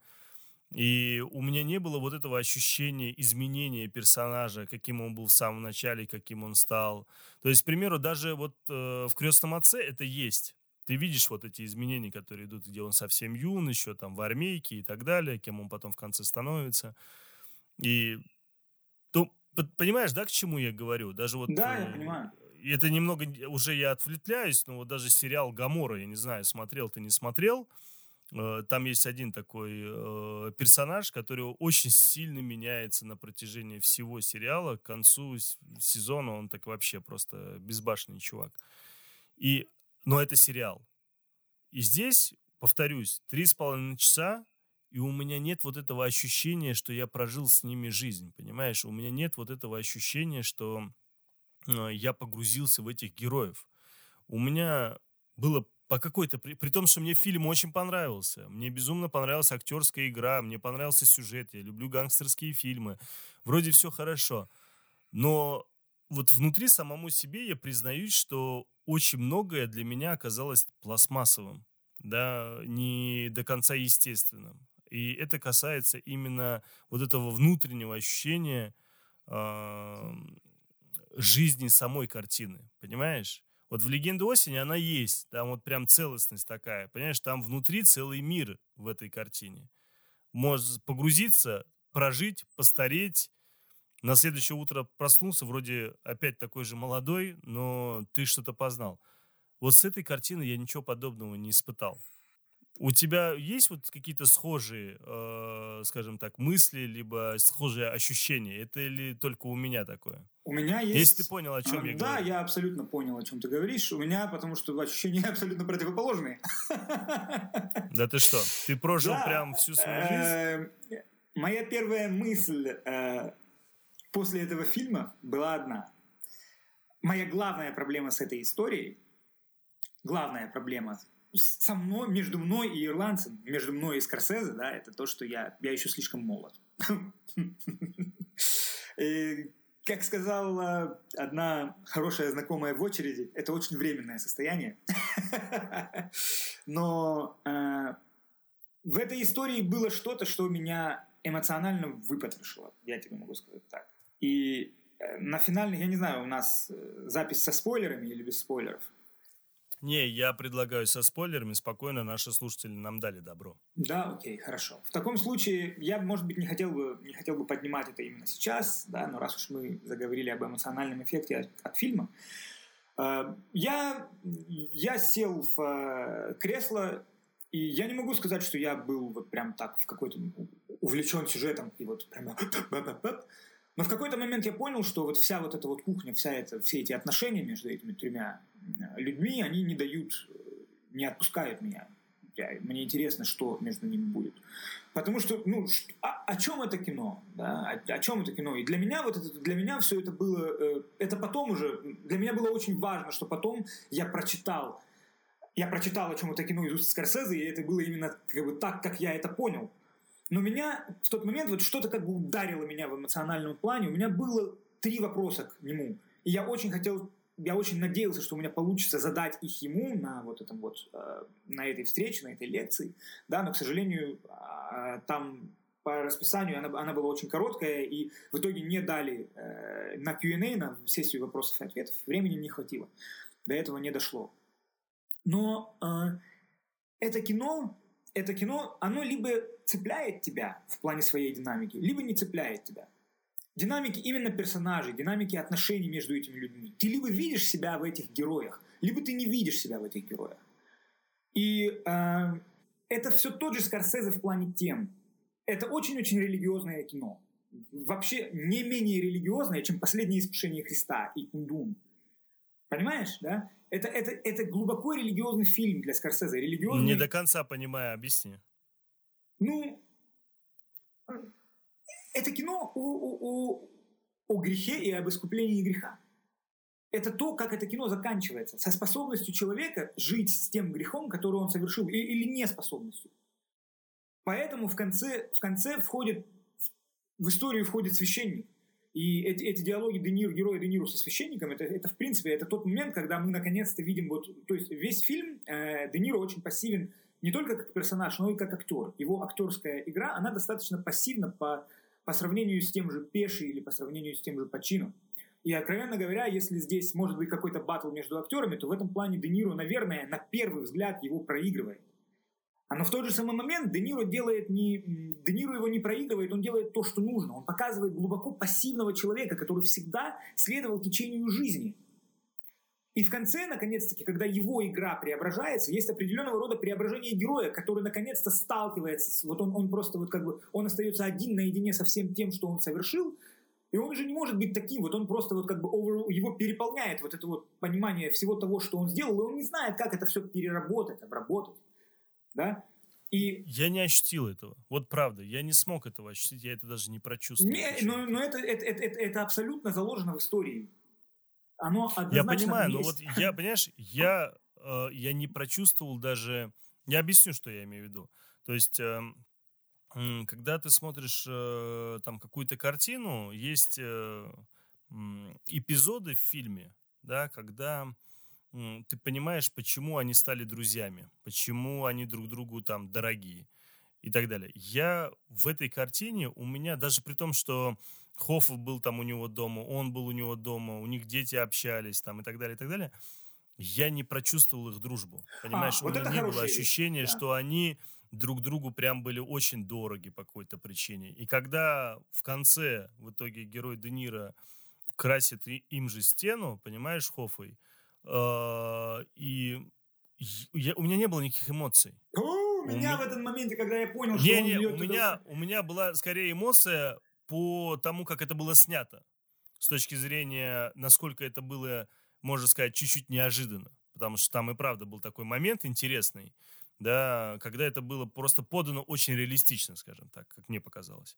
И у меня не было вот этого ощущения изменения персонажа, каким он был в самом начале, каким он стал. То есть, к примеру, даже вот э, в «Крестном отце» это есть. Ты видишь вот эти изменения, которые идут, где он совсем юн, еще там в армейке и так далее, кем он потом в конце становится. И, ну, понимаешь, да, к чему я говорю? Даже вот... Да, я э, понимаю. Это немного, уже я отвлетляюсь, но вот даже сериал «Гамора», я не знаю, смотрел ты, не смотрел, там есть один такой э, персонаж, который очень сильно меняется на протяжении всего сериала. К концу сезона он так вообще просто безбашенный чувак. И, но это сериал. И здесь, повторюсь, три с половиной часа, и у меня нет вот этого ощущения, что я прожил с ними жизнь, понимаешь? У меня нет вот этого ощущения, что э, я погрузился в этих героев. У меня было по какой-то... При, при том, что мне фильм очень понравился. Мне безумно понравилась актерская игра, мне понравился сюжет, я люблю гангстерские фильмы. Вроде все хорошо. Но вот внутри самому себе я признаюсь, что очень многое для меня оказалось пластмассовым, да, не до конца естественным. И это касается именно вот этого внутреннего ощущения э, жизни самой картины, понимаешь? Вот в «Легенде осени» она есть. Там вот прям целостность такая. Понимаешь, там внутри целый мир в этой картине. Можешь погрузиться, прожить, постареть. На следующее утро проснулся, вроде опять такой же молодой, но ты что-то познал. Вот с этой картины я ничего подобного не испытал. У тебя есть вот какие-то схожие, э, скажем так, мысли, либо схожие ощущения? Это или только у меня такое? У меня есть... Если ты понял, о чем а, я да, говорю. Да, я абсолютно понял, о чем ты говоришь. У меня, потому что ощущения (laughs) абсолютно противоположные. (laughs) Да ты что? Ты прожил да. прям всю свою жизнь? Э, моя первая мысль э, после этого фильма была одна. Моя главная проблема с этой историей, главная проблема со мной, между мной и ирландцем, между мной и Скорсезе, да, это то, что я, я еще слишком молод. (laughs) Как сказала одна хорошая знакомая в очереди, это очень временное состояние. (laughs) Но э, в этой истории было что-то, что меня эмоционально выпотрошило, я тебе могу сказать так. И э, на финальный, я не знаю, у нас э, запись со спойлерами или без спойлеров, не, я предлагаю со спойлерами, спокойно наши слушатели нам дали добро. Да, окей, хорошо. В таком случае я, может быть, не хотел бы, не хотел бы поднимать это именно сейчас, да, но раз уж мы заговорили об эмоциональном эффекте от, от фильма, э, я, я сел в э, кресло, и я не могу сказать, что я был вот прям так в какой-то увлечен сюжетом и вот прям но в какой-то момент я понял, что вот вся вот эта вот кухня, вся это, все эти отношения между этими тремя людьми, они не дают, не отпускают меня. Я, мне интересно, что между ними будет. Потому что, ну, о, о чем это кино? Да? О, о чем это кино? И для меня вот это, для меня все это было, э, это потом уже, для меня было очень важно, что потом я прочитал, я прочитал, о чем это кино из уст Скорсезе, и это было именно как бы так, как я это понял. Но меня в тот момент вот что-то как бы ударило меня в эмоциональном плане. У меня было три вопроса к нему. И я очень хотел я очень надеялся, что у меня получится задать их ему на вот этом вот, э, на этой встрече, на этой лекции, да, но, к сожалению, э, там по расписанию она, она была очень короткая, и в итоге не дали э, на Q&A, на сессию вопросов и ответов, времени не хватило, до этого не дошло. Но э, это кино, это кино, оно либо цепляет тебя в плане своей динамики, либо не цепляет тебя динамики именно персонажей, динамики отношений между этими людьми. Ты либо видишь себя в этих героях, либо ты не видишь себя в этих героях. И э, это все тот же Скорсезе в плане тем. Это очень-очень религиозное кино. Вообще не менее религиозное, чем «Последнее искушение Христа» и «Кундун». Понимаешь, да? Это, это, это глубоко религиозный фильм для Скорсезе. Религиозный... Не до конца понимаю, объясни. Ну, это кино о, о, о, о грехе и об искуплении греха. Это то, как это кино заканчивается, со способностью человека жить с тем грехом, который он совершил, или, или неспособностью. Поэтому в конце, в конце входит, в историю входит священник. И эти, эти диалоги Де Ниро, героя Де Ниро со священником, это, это в принципе это тот момент, когда мы наконец-то видим, вот, то есть весь фильм э, Де Ниро очень пассивен не только как персонаж, но и как актер. Его актерская игра, она достаточно пассивна по, по сравнению с тем же Пеши или по сравнению с тем же Пачино. И, откровенно говоря, если здесь может быть какой-то батл между актерами, то в этом плане Де Ниро, наверное, на первый взгляд его проигрывает. А но в тот же самый момент Де Ниро делает не... Де Ниро его не проигрывает, он делает то, что нужно. Он показывает глубоко пассивного человека, который всегда следовал течению жизни. И в конце, наконец-таки, когда его игра преображается, есть определенного рода преображение героя, который наконец-то сталкивается, вот он, он просто вот как бы, он остается один наедине со всем тем, что он совершил, и он уже не может быть таким, вот он просто вот как бы over, его переполняет вот это вот понимание всего того, что он сделал, и он не знает, как это все переработать, обработать, да. И... Я не ощутил этого. Вот правда, я не смог этого ощутить, я это даже не прочувствовал. Не, но, но это, это, это, это, это абсолютно заложено в истории оно Я понимаю, но вот я, (laughs) понимаешь, я, э, я не прочувствовал даже... Я объясню, что я имею в виду. То есть, э, когда ты смотришь э, там какую-то картину, есть э, эпизоды в фильме, да, когда ты понимаешь, почему они стали друзьями, почему они друг другу там дорогие и так далее. Я в этой картине, у меня даже при том, что Хофф был там у него дома, он был у него дома, у них дети общались там и так далее, и так далее. Я не прочувствовал их дружбу. Понимаешь, а, вот у меня не было ощущения, да. что они друг другу прям были очень дороги по какой-то причине. И когда в конце в итоге герой Де Ниро красит им же стену, понимаешь, Хоффой, и я, у меня не было никаких эмоций. у меня у в этом моменте, когда я понял, что не, он не, у меня, у меня была скорее эмоция по тому, как это было снято, с точки зрения, насколько это было, можно сказать, чуть-чуть неожиданно. Потому что там и правда был такой момент интересный, да, когда это было просто подано очень реалистично, скажем так, как мне показалось.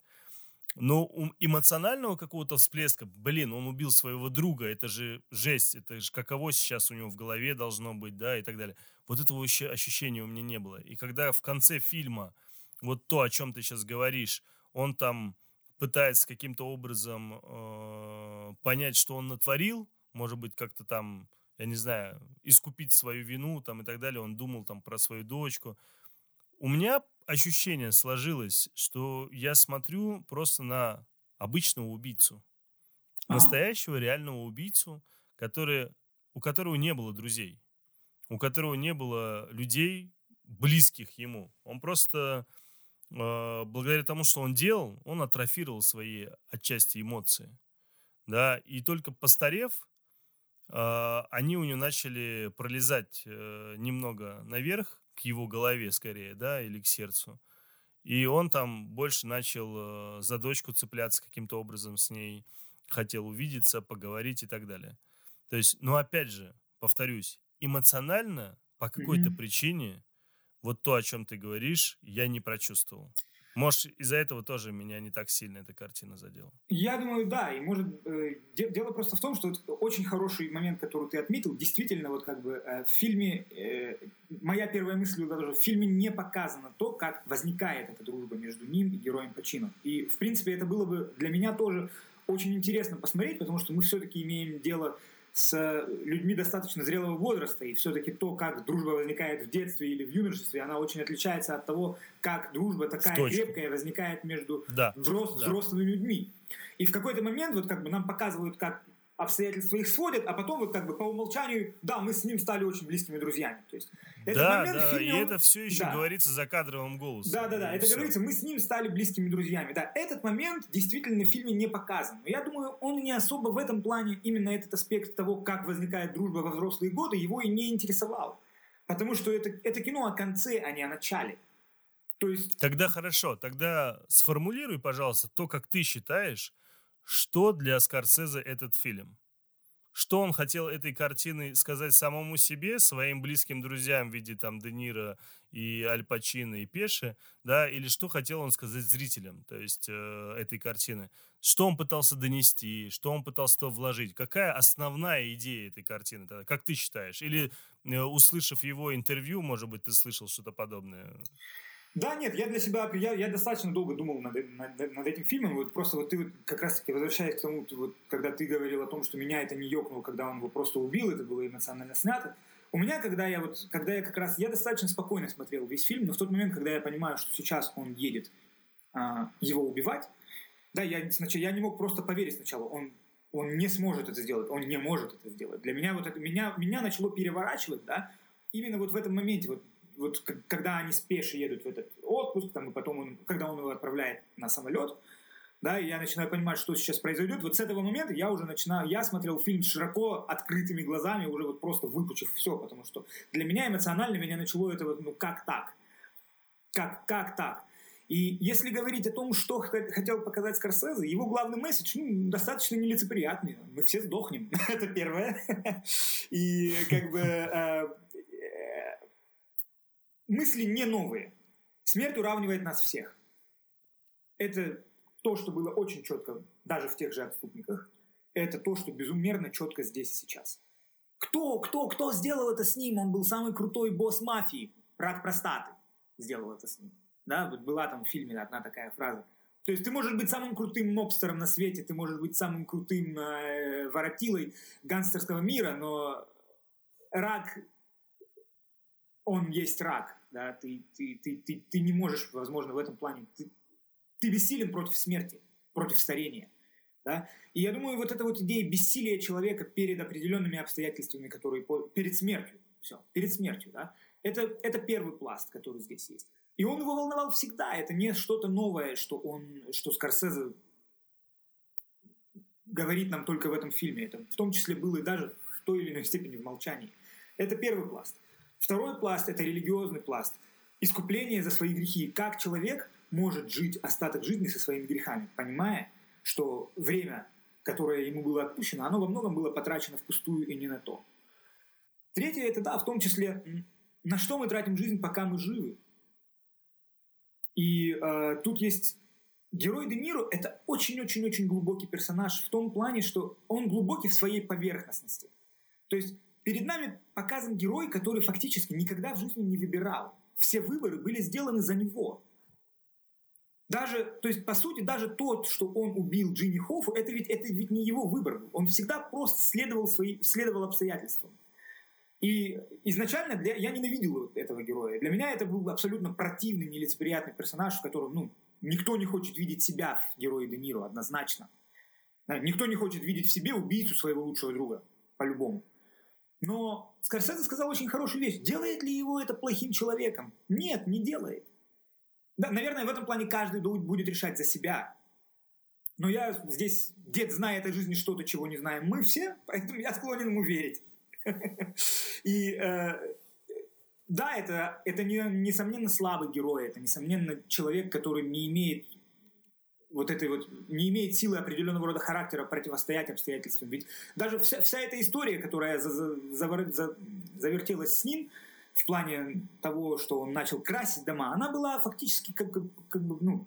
Но эмоционального какого-то всплеска, блин, он убил своего друга, это же жесть, это же каково сейчас у него в голове должно быть, да, и так далее. Вот этого еще ощущения у меня не было. И когда в конце фильма вот то, о чем ты сейчас говоришь, он там пытается каким-то образом э, понять, что он натворил, может быть, как-то там, я не знаю, искупить свою вину там и так далее. Он думал там про свою дочку. У меня ощущение сложилось, что я смотрю просто на обычного убийцу. А. Настоящего реального убийцу, который, у которого не было друзей, у которого не было людей, близких ему. Он просто а, благодаря тому, что он делал, он атрофировал свои отчасти эмоции. Да, и только постарев, а, они у него начали пролезать э, немного наверх, к его голове скорее, да, или к сердцу. И он там больше начал э, за дочку цепляться каким-то образом с ней, хотел увидеться, поговорить и так далее. То есть, ну опять же, повторюсь, эмоционально по какой-то mm-hmm. причине вот то, о чем ты говоришь, я не прочувствовал. Может, из-за этого тоже меня не так сильно эта картина задела. Я думаю, да. И может э, дело просто в том, что вот очень хороший момент, который ты отметил, действительно, вот как бы э, в фильме э, моя первая мысль была тоже, в фильме не показано то, как возникает эта дружба между ним и героем Пачино. И в принципе это было бы для меня тоже очень интересно посмотреть, потому что мы все-таки имеем дело с людьми достаточно зрелого возраста, и все-таки то, как дружба возникает в детстве или в юношестве, она очень отличается от того, как дружба такая крепкая возникает между да. взрос, да. взрослыми людьми. И в какой-то момент вот как бы нам показывают, как обстоятельства их сводят, а потом вот как бы по умолчанию, да, мы с ним стали очень близкими друзьями. То есть этот да, момент да, фильме, и это все еще да. говорится за кадровым голосом. Да, да, да, это все. говорится, мы с ним стали близкими друзьями. Да, этот момент действительно в фильме не показан. Но я думаю, он не особо в этом плане, именно этот аспект того, как возникает дружба во взрослые годы, его и не интересовал. Потому что это, это кино о конце, а не о начале. То есть... Тогда хорошо, тогда сформулируй, пожалуйста, то, как ты считаешь, что для Скорсезе этот фильм? Что он хотел этой картиной сказать самому себе, своим близким друзьям в виде там Де Ниро и Аль Пачино и Пеши, да, или что хотел он сказать зрителям, то есть э, этой картины? Что он пытался донести, что он пытался то вложить? Какая основная идея этой картины, как ты считаешь? Или э, услышав его интервью, может быть, ты слышал что-то подобное? Да, нет, я для себя, я, я достаточно долго думал над, над, над этим фильмом, вот просто вот ты вот как раз-таки возвращаясь к тому, вот, когда ты говорил о том, что меня это не ёкнуло, когда он его просто убил, это было эмоционально снято, у меня, когда я вот, когда я как раз, я достаточно спокойно смотрел весь фильм, но в тот момент, когда я понимаю, что сейчас он едет а, его убивать, да, я, сначала, я не мог просто поверить сначала, он, он не сможет это сделать, он не может это сделать. Для меня вот это, меня, меня начало переворачивать, да, именно вот в этом моменте, вот, вот когда они с Пеши едут в этот отпуск, там, и потом он, когда он его отправляет на самолет, да, и я начинаю понимать, что сейчас произойдет. Вот с этого момента я уже начинаю, я смотрел фильм широко открытыми глазами, уже вот просто выпучив все, потому что для меня эмоционально меня начало это вот, ну как так? Как, как так? И если говорить о том, что хотел показать Скорсезе, его главный месседж ну, достаточно нелицеприятный. Мы все сдохнем. (laughs) это первое. (laughs) И как бы э, мысли не новые. Смерть уравнивает нас всех. Это то, что было очень четко даже в тех же отступниках, это то, что безумерно четко здесь и сейчас. Кто, кто, кто сделал это с ним? Он был самый крутой босс мафии. Рак простаты сделал это с ним. Да, была там в фильме одна такая фраза. То есть ты можешь быть самым крутым мобстером на свете, ты можешь быть самым крутым э, воротилой гангстерского мира, но рак, он есть рак. Да? Ты, ты, ты, ты, ты не можешь, возможно, в этом плане, ты, ты бессилен против смерти, против старения. Да? И я думаю, вот эта вот идея бессилия человека перед определенными обстоятельствами, которые перед смертью, все, перед смертью, да, это, это первый пласт, который здесь есть. И он его волновал всегда, это не что-то новое, что он, что Скорсезе говорит нам только в этом фильме. Это в том числе было и даже в той или иной степени в молчании. Это первый пласт. Второй пласт – это религиозный пласт. Искупление за свои грехи. Как человек может жить остаток жизни со своими грехами, понимая, что время, которое ему было отпущено, оно во многом было потрачено впустую и не на то. Третье – это, да, в том числе, на что мы тратим жизнь, пока мы живы. И э, тут есть герой Де Ниро – это очень-очень-очень глубокий персонаж в том плане, что он глубокий в своей поверхностности. То есть перед нами показан герой, который фактически никогда в жизни не выбирал. Все выборы были сделаны за него. Даже, то есть, по сути, даже тот, что он убил Джинни Хоффу, это ведь, это ведь не его выбор. Он всегда просто следовал, свои, следовал обстоятельствам. И изначально для, я ненавидел этого героя. Для меня это был абсолютно противный, нелицеприятный персонаж, в котором ну, никто не хочет видеть себя в герое Де Ниро, однозначно. Никто не хочет видеть в себе убийцу своего лучшего друга, по-любому. Но Скорсезе сказал очень хорошую вещь. Делает ли его это плохим человеком? Нет, не делает. Да, наверное, в этом плане каждый будет решать за себя. Но я здесь, дед знает о жизни что-то, чего не знаем мы все, поэтому я склонен ему верить. И э, да, это, это не, несомненно слабый герой, это несомненно человек, который не имеет вот этой вот, не имеет силы определенного рода характера противостоять обстоятельствам. Ведь даже вся, вся эта история, которая за, за, за, за, завертелась с ним, в плане того, что он начал красить дома, она была фактически как, как бы, ну,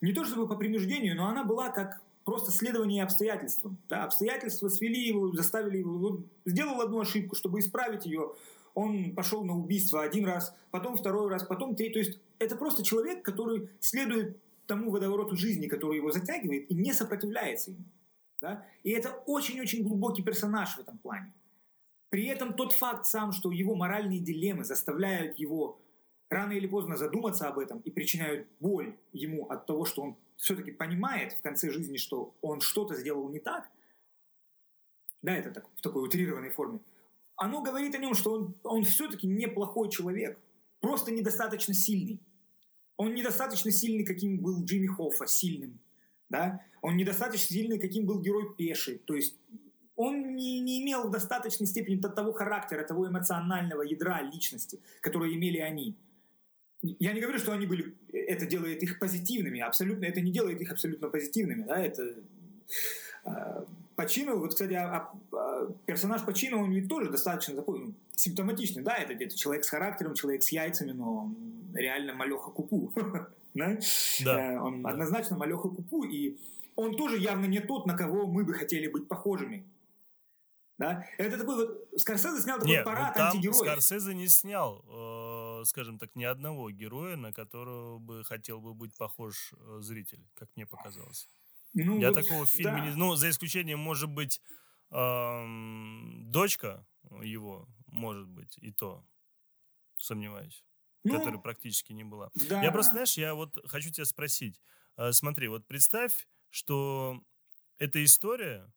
не то чтобы по принуждению, но она была как просто следование обстоятельствам. Да, обстоятельства свели его, заставили его, он сделал одну ошибку, чтобы исправить ее, он пошел на убийство один раз, потом второй раз, потом третий. То есть это просто человек, который следует тому водовороту жизни, который его затягивает, и не сопротивляется ему. Да? И это очень-очень глубокий персонаж в этом плане. При этом тот факт сам, что его моральные дилеммы заставляют его рано или поздно задуматься об этом и причиняют боль ему от того, что он все-таки понимает в конце жизни, что он что-то сделал не так, да, это так, в такой утрированной форме, оно говорит о нем, что он, он все-таки неплохой человек, просто недостаточно сильный. Он недостаточно сильный, каким был Джимми Хоффа, сильным. Да? Он недостаточно сильный, каким был герой Пеши. То есть он не, не имел в достаточной степени того характера, того эмоционального ядра личности, которые имели они. Я не говорю, что они были, это делает их позитивными, абсолютно, это не делает их абсолютно позитивными, да, это э, Пачино, вот, кстати, а, а, персонаж Пачино, он ведь тоже достаточно такой ну, симптоматичный, да, это где-то человек с характером, человек с яйцами, но реально малеха куку, (laughs) да? Э, он однозначно малеха куку, и он тоже явно не тот, на кого мы бы хотели быть похожими. Да? Это такой вот... Скорсезе снял такой Нет, ну парад ну, антигероев. Скорсезе не снял, э, скажем так, ни одного героя, на которого бы хотел бы быть похож э, зритель, как мне показалось. Ну, Я вот, такого в фильме да. не... Ну, за исключением, может быть, э, дочка его, может быть, и то сомневаюсь. Ну, которой практически не была. Да. Я просто, знаешь, я вот хочу тебя спросить. Э, смотри, вот представь, что эта история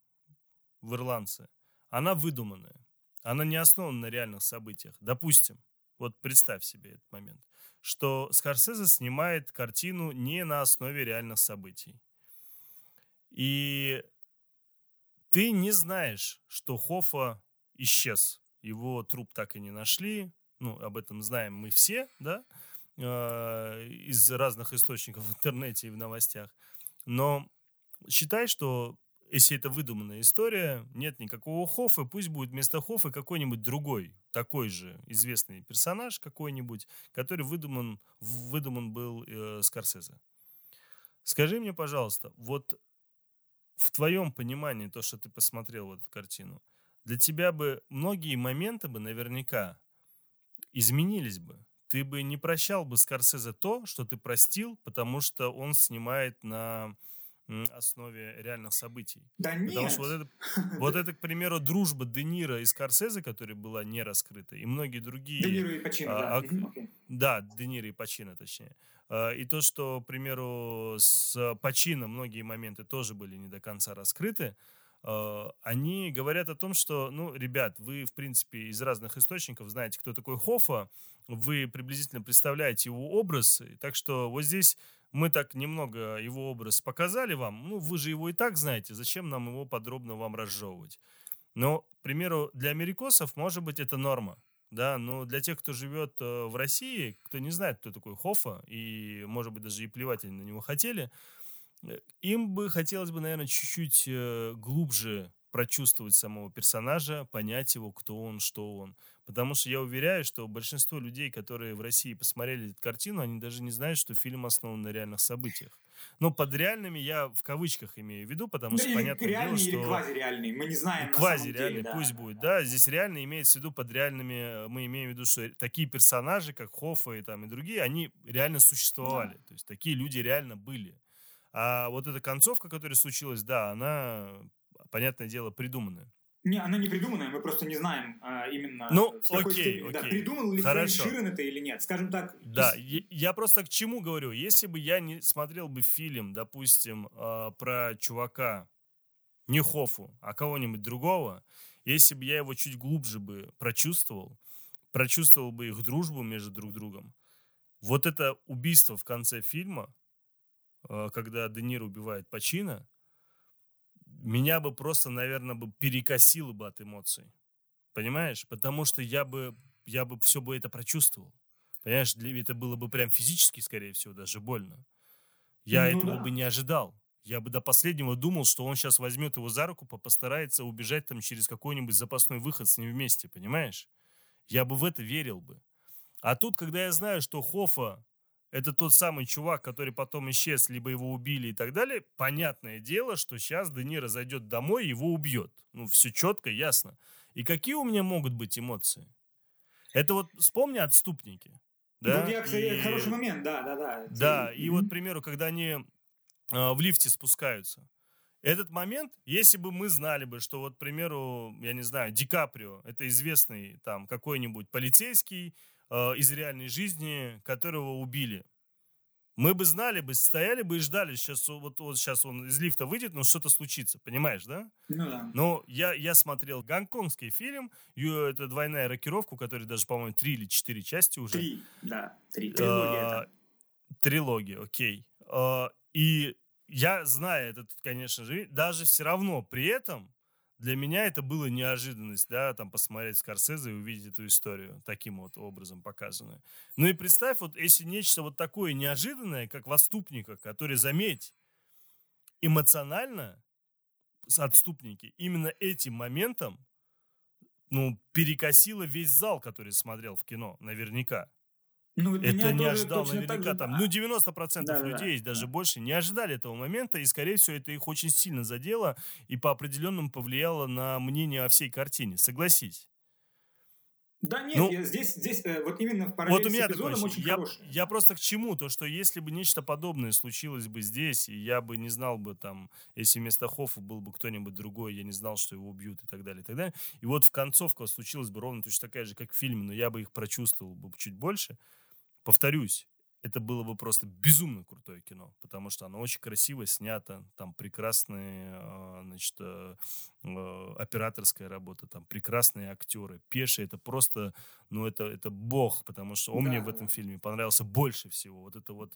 в «Ирландце», она выдуманная. Она не основана на реальных событиях. Допустим, вот представь себе этот момент, что Скорсезе снимает картину не на основе реальных событий. И ты не знаешь, что Хоффа исчез. Его труп так и не нашли. Ну, об этом знаем мы все, да, э, из разных источников в интернете и в новостях. Но считай, что если это выдуманная история, нет никакого Хоффа, пусть будет вместо Хоффа какой-нибудь другой, такой же известный персонаж какой-нибудь, который выдуман, выдуман был э, Скорсезе. Скажи мне, пожалуйста, вот в твоем понимании, то, что ты посмотрел в эту картину, для тебя бы многие моменты бы наверняка изменились бы. Ты бы не прощал бы Скорсезе то, что ты простил, потому что он снимает на основе реальных событий. Да Потому нет. что вот это, (laughs) вот это, к примеру, дружба Де Ниро и Скорсезе, которая была не раскрыта, и многие другие... Де Ниро и Пачино, а, да. А, да, Де Ниро и Пачино, точнее. А, и то, что, к примеру, с Пачино многие моменты тоже были не до конца раскрыты, а, они говорят о том, что, ну, ребят, вы, в принципе, из разных источников знаете, кто такой Хоффа, вы приблизительно представляете его образ, так что вот здесь мы так немного его образ показали вам, ну, вы же его и так знаете, зачем нам его подробно вам разжевывать? Но, к примеру, для америкосов, может быть, это норма, да, но для тех, кто живет э, в России, кто не знает, кто такой Хоффа, и, может быть, даже и плевать они на него хотели, э, им бы хотелось бы, наверное, чуть-чуть э, глубже прочувствовать самого персонажа, понять его, кто он, что он. Потому что я уверяю, что большинство людей, которые в России посмотрели эту картину, они даже не знают, что фильм основан на реальных событиях. Но под реальными я в кавычках имею в виду, потому что, ну, понятно дело, что... или квазиреальный, мы не знаем Квазиреальный, да. пусть будет, да. Здесь реально имеется в виду под реальными, мы имеем в виду, что такие персонажи, как Хоффа и, там, и другие, они реально существовали. Да. То есть такие люди реально были. А вот эта концовка, которая случилась, да, она понятное дело, придуманная. Не, она не придуманная, мы просто не знаем а, именно ну, в какой окей, степени. Окей. Да, придумал ли Хорошо. Это или нет, скажем так. Да, я просто к чему говорю. Если бы я не смотрел бы фильм, допустим, э, про чувака, не Хофу, а кого-нибудь другого, если бы я его чуть глубже бы прочувствовал, прочувствовал бы их дружбу между друг другом, вот это убийство в конце фильма, э, когда Де убивает Пачина, меня бы просто, наверное, бы перекосило бы от эмоций. Понимаешь? Потому что я бы, я бы все бы это прочувствовал. Понимаешь, для это было бы прям физически, скорее всего, даже больно. Я ну, этого да. бы не ожидал. Я бы до последнего думал, что он сейчас возьмет его за руку, постарается убежать там через какой-нибудь запасной выход с ним вместе, понимаешь? Я бы в это верил бы. А тут, когда я знаю, что Хофа это тот самый чувак, который потом исчез, либо его убили и так далее, понятное дело, что сейчас Де Ниро зайдет домой и его убьет. Ну, все четко, ясно. И какие у меня могут быть эмоции? Это вот вспомни «Отступники». Да? Вот я, кстати, и... хороший момент, да, да, да. Да, и вот, к примеру, когда они э, в лифте спускаются, этот момент, если бы мы знали бы, что вот, к примеру, я не знаю, Ди Каприо, это известный там какой-нибудь полицейский, Э, из реальной жизни, которого убили. Мы бы знали бы, стояли бы и ждали, сейчас вот, вот сейчас он из лифта выйдет, но что-то случится, понимаешь, да? Ну да. Но я, я смотрел гонконгский фильм, это двойная рокировка, у которой даже, по-моему, три или четыре части уже. Три, да, три. Трилогия. А, трилогия, окей. А, и я знаю этот, конечно же, даже все равно при этом для меня это было неожиданность, да, там посмотреть Скорсезе и увидеть эту историю таким вот образом показанную. Ну и представь, вот если нечто вот такое неожиданное, как в «Отступниках», который, заметь, эмоционально отступники именно этим моментом ну, перекосило весь зал, который смотрел в кино, наверняка. Ну, это не ожидал наверняка там. Ну, 90% да, людей, да, даже да. больше, не ожидали этого момента, и, скорее всего, это их очень сильно задело и по определенному повлияло на мнение о всей картине. Согласись. Да нет, ну, я, здесь, здесь э, вот именно в параллели вот у меня с эпизодом такое, очень я, хороший. Я просто к чему? То, что если бы нечто подобное случилось бы здесь, и я бы не знал бы там, если вместо Хоффа был бы кто-нибудь другой, я не знал, что его убьют и так далее, и так далее. И вот в концовка случилась бы ровно точно такая же, как в фильме, но я бы их прочувствовал бы чуть больше. Повторюсь, это было бы просто безумно крутое кино, потому что оно очень красиво снято, там прекрасные, а, значит, э, э, операторская работа, там прекрасные актеры. Пеши это просто, ну это это бог, потому что он да, мне в этом фильме понравился больше всего. Вот это вот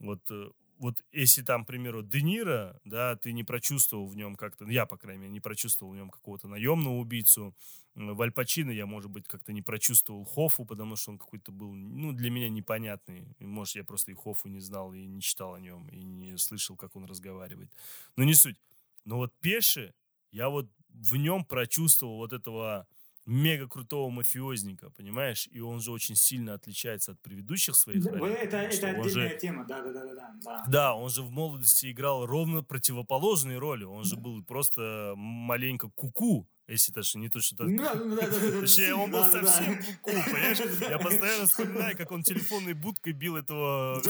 вот э, вот если там, к примеру, Де Ниро, да, ты не прочувствовал в нем как-то, я, по крайней мере, не прочувствовал в нем какого-то наемного убийцу, в Аль я, может быть, как-то не прочувствовал Хофу, потому что он какой-то был, ну, для меня непонятный. Может, я просто и Хофу не знал, и не читал о нем, и не слышал, как он разговаривает. Но не суть. Но вот Пеши, я вот в нем прочувствовал вот этого мега крутого мафиозника, понимаешь? И он же очень сильно отличается от предыдущих своих да, ролей. Это, это отдельная же, тема, да, да, да, да, да. Да, он же в молодости играл ровно противоположные роли. Он же был просто маленько куку, если точно не то, что... Точнее, он был совсем куку, понимаешь? Я постоянно вспоминаю, как он телефонной будкой бил этого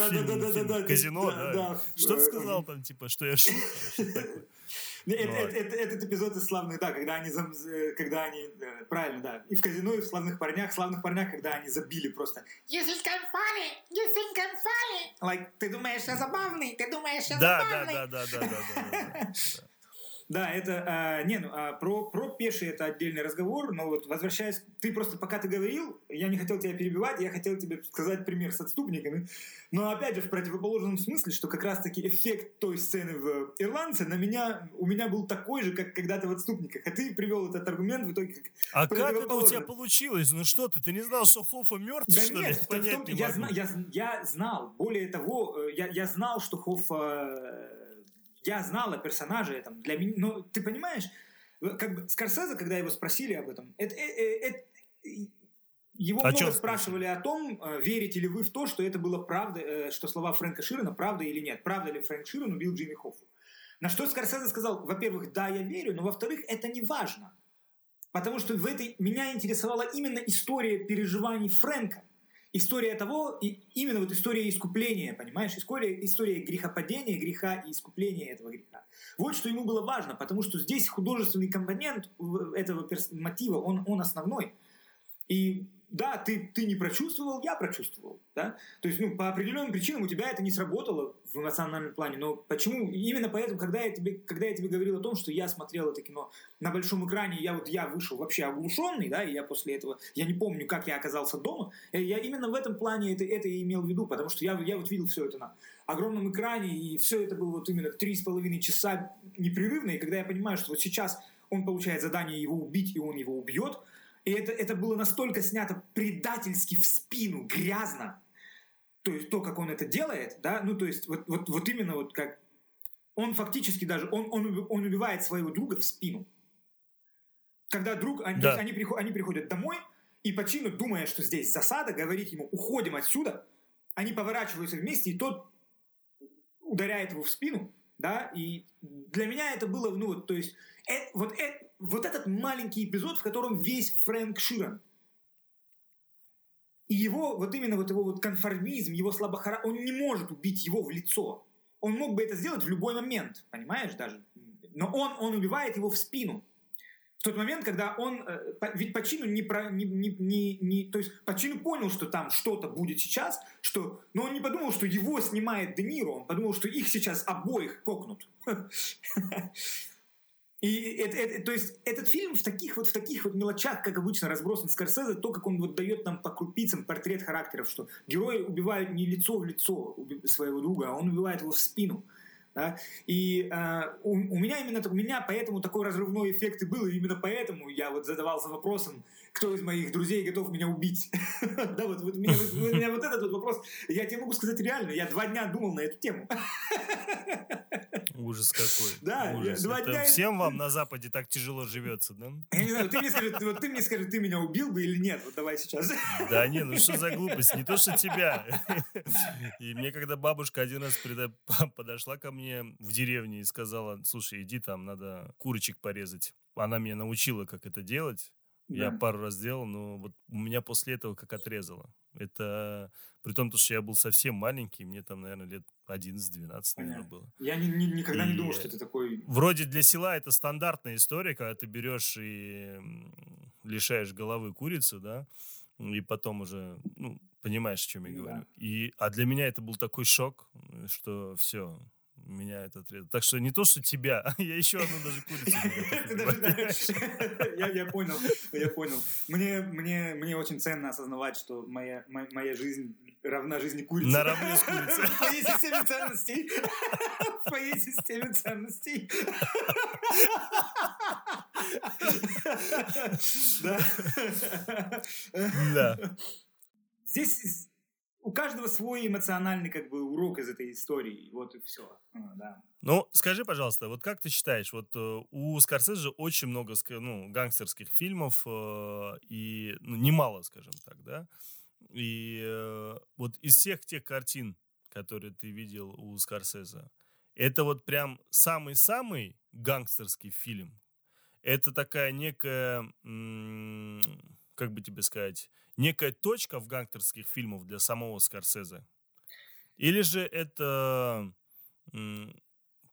казино. Что ты сказал там, типа, что я шут? Этот эпизод из «Славных», да, когда они, когда они, правильно, да, и в казино, и в «Славных парнях», в «Славных парнях», когда они забили просто You think I'm funny? You think I'm funny? Like, ты думаешь, я забавный? Ты думаешь, я забавный? Да, да, да, да, да, да. (laughs) Да, это, а, не, ну, а про, про пеший это отдельный разговор, но вот возвращаясь, ты просто пока ты говорил, я не хотел тебя перебивать, я хотел тебе сказать пример с отступниками, но опять же в противоположном смысле, что как раз-таки эффект той сцены в «Ирландце» на меня, у меня был такой же, как когда-то в «Отступниках», а ты привел этот аргумент в итоге как А как это у тебя получилось? Ну что ты, ты не знал, что Хоффа мертв, да что нет, ли? Понять том, не я, зна, я, я знал, более того, э, я, я знал, что Хоффа я знал о персонаже этом. Для меня, но ты понимаешь, как бы Скорсезе, когда его спросили об этом, это, это, э, это, его а много спрашивали о том, э, верите ли вы в то, что это было правда, э, что слова Фрэнка Ширена правда или нет. Правда ли Фрэнк Ширен убил Джимми Хоффу? На что Скорсезе сказал, во-первых, да, я верю, но во-вторых, это не важно. Потому что в этой меня интересовала именно история переживаний Фрэнка история того, и именно вот история искупления, понимаешь, история, история грехопадения, греха и искупления этого греха. Вот что ему было важно, потому что здесь художественный компонент этого мотива, он, он основной. И да, ты, ты не прочувствовал, я прочувствовал. Да? То есть, ну, по определенным причинам у тебя это не сработало в эмоциональном плане. Но почему? Именно поэтому, когда я тебе, когда я тебе говорил о том, что я смотрел это кино на большом экране, я вот я вышел вообще оглушенный, да, и я после этого, я не помню, как я оказался дома, э, я именно в этом плане это, это и имел в виду, потому что я, я вот видел все это на огромном экране, и все это было вот именно три с половиной часа непрерывно, и когда я понимаю, что вот сейчас он получает задание его убить, и он его убьет – и это, это было настолько снято предательски в спину, грязно. То есть то, как он это делает, да, ну то есть вот, вот, вот именно вот как он фактически даже, он, он, он убивает своего друга в спину. Когда друг, они, да. они, приход, они приходят домой, и по чину, думая, что здесь засада, говорит ему, уходим отсюда, они поворачиваются вместе, и тот ударяет его в спину, да, и для меня это было, ну, вот, то есть, э, вот, э, вот этот маленький эпизод, в котором весь Фрэнк Ширан. И его, вот именно вот его вот конформизм, его слабохара, он не может убить его в лицо. Он мог бы это сделать в любой момент, понимаешь, даже. Но он, он убивает его в спину. В тот момент, когда он, э, ведь Пачину не, про, не, не, не, не, то есть Пачину понял, что там что-то будет сейчас, что, но он не подумал, что его снимает Де Ниро, он подумал, что их сейчас обоих кокнут. (laughs) И это, это, то есть этот фильм в таких вот в таких вот мелочах, как обычно разбросан Скорсезе, то, как он вот дает нам по крупицам портрет характеров, что герои убивают не лицо в лицо своего друга, а он убивает его в спину. Да? И э, у, у меня именно у меня поэтому такой разрывной эффект и был, и именно поэтому я вот задавался вопросом, кто из моих друзей готов меня убить. (laughs) Да, вот у меня вот этот вопрос, я тебе могу сказать реально, я два дня думал на эту тему. (laughs) Ужас какой. (laughs) Да, Ужас. Два Это дня... Всем (laughs) вам на Западе так тяжело живется, да? Я не знаю, ты мне скажи, вот ты мне скажи, ты меня убил бы или нет? Вот давай сейчас. (laughs) Да не, ну что за глупость? Не то, что тебя. И мне когда бабушка один раз подошла ко мне в деревне и сказала, слушай, иди там, надо курочек порезать. Она меня научила, как это делать. Я Да. пару раз делал, но вот у меня после этого как отрезало. Это при том, то, что я был совсем маленький, мне там, наверное, лет 11-12, наверное, было. Я ни- ни- никогда не И- думал, что ты такой... Вроде для села это стандартная история, когда ты берешь и лишаешь головы курицу, да, и потом уже, ну, понимаешь, о чем я Ну да. говорю. И, а для меня это был такой шок, э, что все, меня это отрезало. Так что не то, что тебя, (laughs) я еще одну даже курицу. (laughs) (laughs) Я понял, я понял. Мне мне мне очень ценно осознавать, что моя мо- моя жизнь равна жизни курицы. Наравне с курицей. В твоей системе ценностей. Твоей системе ценностей. Да. Да. Здесь у каждого свой эмоциональный как бы урок из этой истории. Вот и все. Да. Ну, скажи, пожалуйста, вот как ты считаешь, вот э, у Скорсезе очень много ну, гангстерских фильмов, э, и ну, немало, скажем так, да? И э, вот из всех тех картин, которые ты видел у Скорсезе, это вот прям самый-самый гангстерский фильм? Это такая некая, как бы тебе сказать, некая точка в гангстерских фильмах для самого Скорсезе? Или же это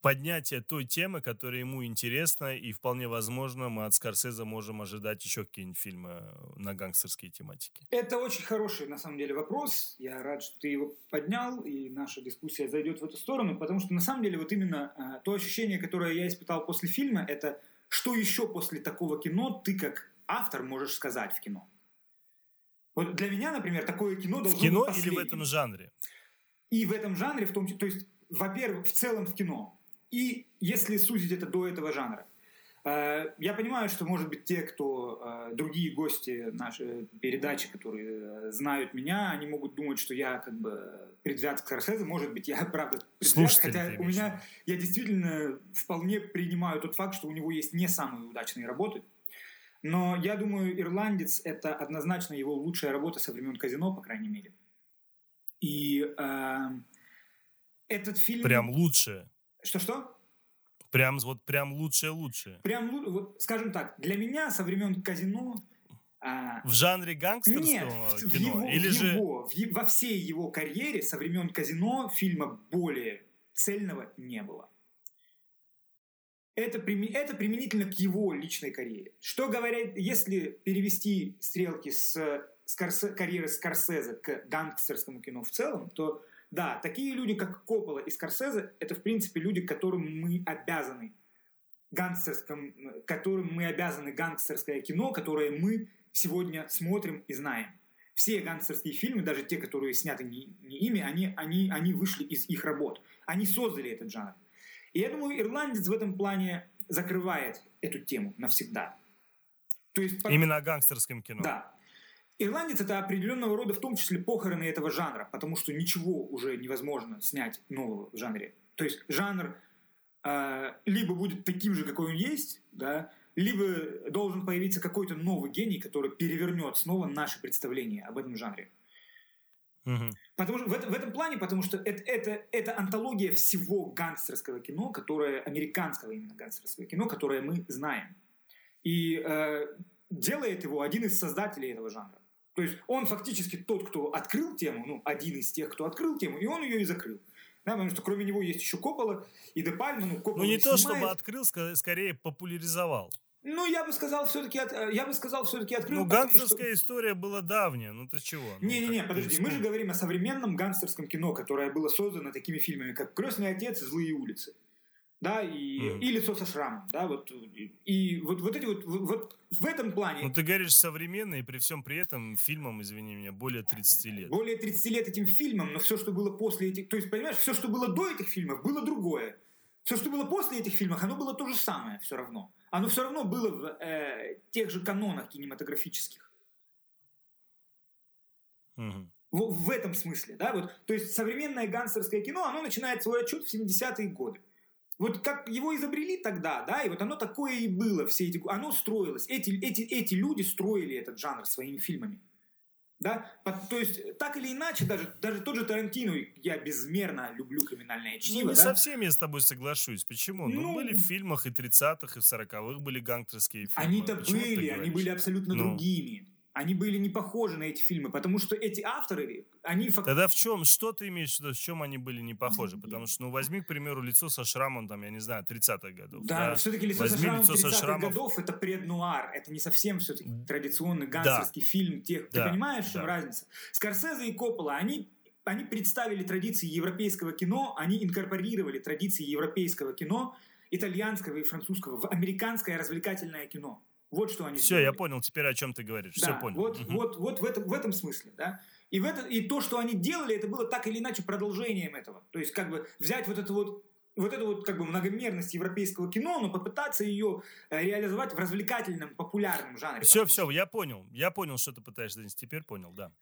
поднятие той темы, которая ему интересна, и вполне возможно мы от Скорсезе можем ожидать еще какие-нибудь фильмы на гангстерские тематики. Это очень хороший, на самом деле, вопрос. Я рад, что ты его поднял, и наша дискуссия зайдет в эту сторону, потому что, на самом деле, вот именно э, то ощущение, которое я испытал после фильма, это что еще после такого кино ты, как автор, можешь сказать в кино. Вот для меня, например, такое кино В должно кино быть или в этом жанре? И в этом жанре, в том числе, то есть, во-первых, в целом в кино. И если сузить это до этого жанра. Э, Я понимаю, что, может быть, те, кто э, другие гости нашей передачи, которые э, знают меня, они могут думать, что я как бы предвзят к Скорсезе. Может быть, я правда предвзят, Слушатели, хотя у в меня я действительно вполне принимаю тот факт, что у него есть не самые удачные работы. Но я думаю, «Ирландец» — это однозначно его лучшая работа со времен «Казино», по крайней мере. И э, этот фильм... Прям лучшее. Что-что? Прям вот прям лучшее-лучшее. Прям, вот, скажем так, для меня со времен «Казино» а, В жанре гангстерского Нет, в, в кино? его, или в же... его- в во всей его карьере со времен «Казино» фильма более цельного не было. Это, это применительно к его личной карьере. Что говорят, если перевести стрелки с Скорсе- карьеры Скорсезе к гангстерскому кино в целом, то да, такие люди, как Коппола и Скорсезе, это, в принципе, люди, которым мы обязаны гангстерском, которым мы обязаны гангстерское кино, которое мы сегодня смотрим и знаем. Все гангстерские фильмы, даже те, которые сняты не, не ими, они, они, они вышли из их работ. Они создали этот жанр. И я думаю, ирландец в этом плане закрывает эту тему навсегда. То есть, Именно о гангстерском кино. да. Ирландец это определенного рода, в том числе, похороны этого жанра, потому что ничего уже невозможно снять нового в жанре. То есть жанр э, либо будет таким же, какой он есть, да, либо должен появиться какой-то новый гений, который перевернет снова наше представление об этом жанре. Мгм. Потому что в, это- в этом плане, потому что это, это, это антология всего гангстерского кино, которое, американского именно гангстерского кино, которое мы знаем. И э, делает его один из создателей этого жанра. То есть он фактически тот, кто открыл тему, ну, один из тех, кто открыл тему, и он ее и закрыл. Да, потому что кроме него есть еще Коппола и Де Пальма. Ну, Коппола Ну, не то, снимает. чтобы открыл, скорее популяризовал. Ну, я бы сказал, все-таки я бы сказал, все-таки открыл. Ну, потому что- гангстерская история была давняя. Ну, ты чего? Ну, Не-не-не, как подожди, ты мы же говорим о современном гангстерском кино, которое было создано такими фильмами, как «Крестный отец» и «Злые улицы». Да, и, Мгм. и «Лицо со шрамом». Да, вот, и, и вот, вот эти вот, вот, вот в этом плане Ну, ты говоришь современный, и при всем при этом фильмам, извини меня, более 30 лет. более 30 лет этим фильмам, но все, что было после этих... То есть, понимаешь, все, что было до этих фильмов, было другое. Все, что было после этих фильмов, оно было то же самое все равно. Оно все равно было в э, тех же канонах кинематографических. Мгм. В, в этом смысле, да, вот, то есть современное гангстерское кино, оно начинает свой отчет в 70-е годы. Вот как его изобрели тогда, да, и вот оно такое и было все эти, оно строилось, эти, эти, эти люди строили этот жанр своими фильмами. Да? То есть, так или иначе, даже, даже тот же Тарантино, я безмерно люблю криминальное чтиво. Ну, не да? со всеми я с тобой соглашусь. Почему? Ну, Ну, были в фильмах и 30-х, и в 40-х были гангстерские фильмы. Они-то были, они были абсолютно Ну. другими. Они были не похожи на эти фильмы, потому что эти авторы, они Тогда в чем, что ты имеешь в виду, в чем они были не похожи? Потому что, ну, возьми, к примеру, лицо со шрамом, там, я не знаю, 30-х годов. Да, все-таки лицо со Возьми шрамом лицо со 30-х шрамом. годов это преднуар, это не совсем все-таки традиционный гангстерский фильм. Тех, Да, Ты понимаешь, в чем да. разница? Скорсезе и Коппола, они, они представили традиции европейского кино, они инкорпорировали традиции европейского кино, итальянского и французского в американское развлекательное кино. Вот что они Все, я сделали. понял теперь, о чем ты говоришь. Да, Все понял. Вот, Мгм. вот, вот в, этом, в этом смысле, да. И, в это, и то, что они делали, это было так или иначе продолжением этого. То есть, как бы взять вот эту вот вот эту вот как бы многомерность европейского кино, но попытаться ее э, реализовать в развлекательном, популярном жанре. Все, все, я понял. Я понял, что ты пытаешься донести. Теперь понял, да.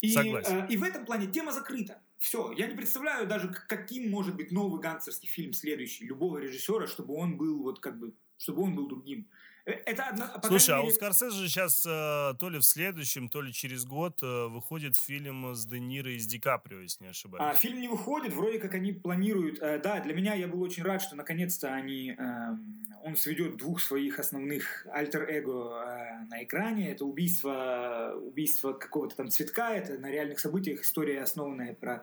И, Согласен. э, и в этом плане тема закрыта. Все. Я не представляю даже, каким может быть новый гангстерский фильм следующий любого режиссера, чтобы он был вот как бы, чтобы он был другим. Э, Это одна, по Слушай, а крайней у мере- Скорсезе же сейчас то ли в следующем, то ли через год э, выходит фильм с Де Ниро и с Ди Каприо, если не А, ошибаюсь. фильм не выходит, вроде как они планируют. Э, да, для меня я был очень рад, что наконец-то они, эм, он сведет двух своих основных альтер-эго э, на экране. Это убийство, убийство какого-то там цветка, это на реальных событиях история, основанная про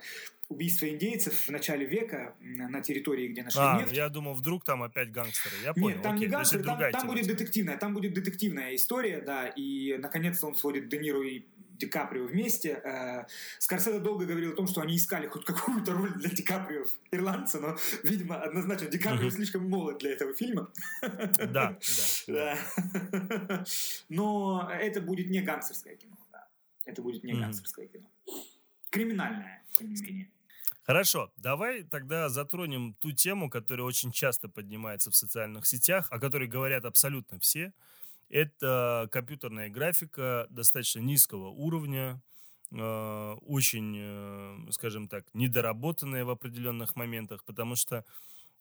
убийство индейцев в начале века на территории, где нашли А, нефть. я думал, вдруг там опять гангстеры. Я понял, Нет, там окей. не то есть это гангстер, там, там будет детективная, там будет детективная история, да, и наконец-то он сводит Де Ниро и Ди Каприо вместе. Э, Скорсезе долго говорил о том, что они искали хоть какую-то роль для Ди Каприо, ирландца, но, видимо, однозначно Ди Каприо Мгм. слишком молод для этого фильма. Да, (laughs) да. да. Но это будет не гангстерское кино, да. Это будет не гангстерское кино. Криминальное, тем не менее. Хорошо, давай тогда затронем ту тему, которая очень часто поднимается в социальных сетях, о которой говорят абсолютно все. Это компьютерная графика достаточно низкого уровня, э, очень, э, скажем так, недоработанная в определенных моментах, потому что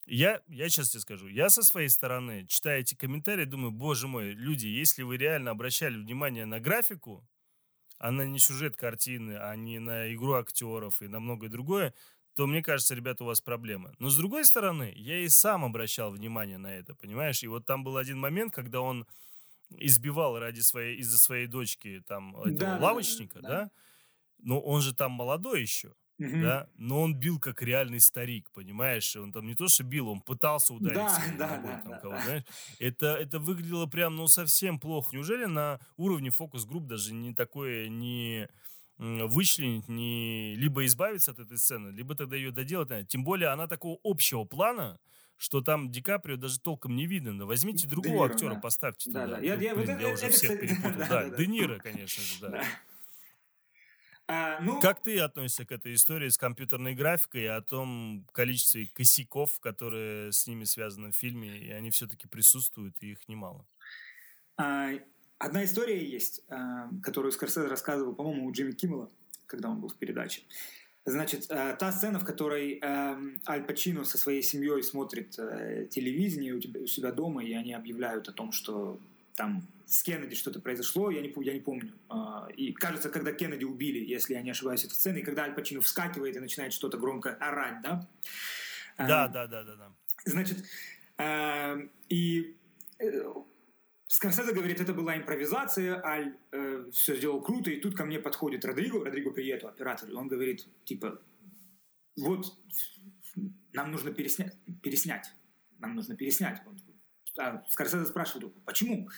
я, я сейчас тебе скажу, я со своей стороны, читая эти комментарии, думаю, боже мой, люди, если вы реально обращали внимание на графику, а на не сюжет картины, а не на игру актеров и на многое другое, то мне кажется, ребята, у вас проблемы. Но с другой стороны, я и сам обращал внимание на это, понимаешь? И вот там был один момент, когда он избивал ради своей, из-за своей дочки там этого да, лавочника, да. да? Но он же там молодой еще, Мгм. да? Но он бил как реальный старик, понимаешь? Он там не то что бил, он пытался ударить Да, да, ногой да, там да, кого, да. знаешь? Это, это выглядело прям, ну, совсем плохо. Неужели на уровне фокус-групп даже не такое не вычленить, не либо избавиться от этой сцены, либо тогда ее доделать. Тем более она такого общего плана, что там Ди Каприо даже толком не видно. Да Возьмите другого Ниро, актера, да. поставьте Да, туда. да. Я- Ну, я- вот блин, это- уже это, всех кстати, (laughs) перепутал. да, Да, да, да. Де Ниро, конечно же, да. Да. А, ну, Как ты относишься к этой истории с компьютерной графикой и о том количестве косяков, которые с ними связаны в фильме, и они все-таки присутствуют, и их немало? А, Одна история есть, а, которую Скорсезе рассказывал, по-моему, у Джимми Киммела, когда он был в передаче. Значит, а, та сцена, в которой эм, Аль Пачино со своей семьей смотрит э, телевидение у, себя дома, и они объявляют о том, что там с Кеннеди что-то произошло, я не, я не помню. А, И кажется, когда Кеннеди убили, если я не ошибаюсь, эта сцена, и когда Аль Пачино вскакивает и начинает что-то громко орать, да? А, Да, да, да, да, да. Значит, э, и э, Скорсезе говорит, это была импровизация, Аль все сделал круто, и тут ко мне подходит Родриго, Родриго Приету, оператор, и он говорит, типа, вот, нам нужно переснять, переснять, нам нужно переснять. Он- а Скорсезе спрашивает, почему?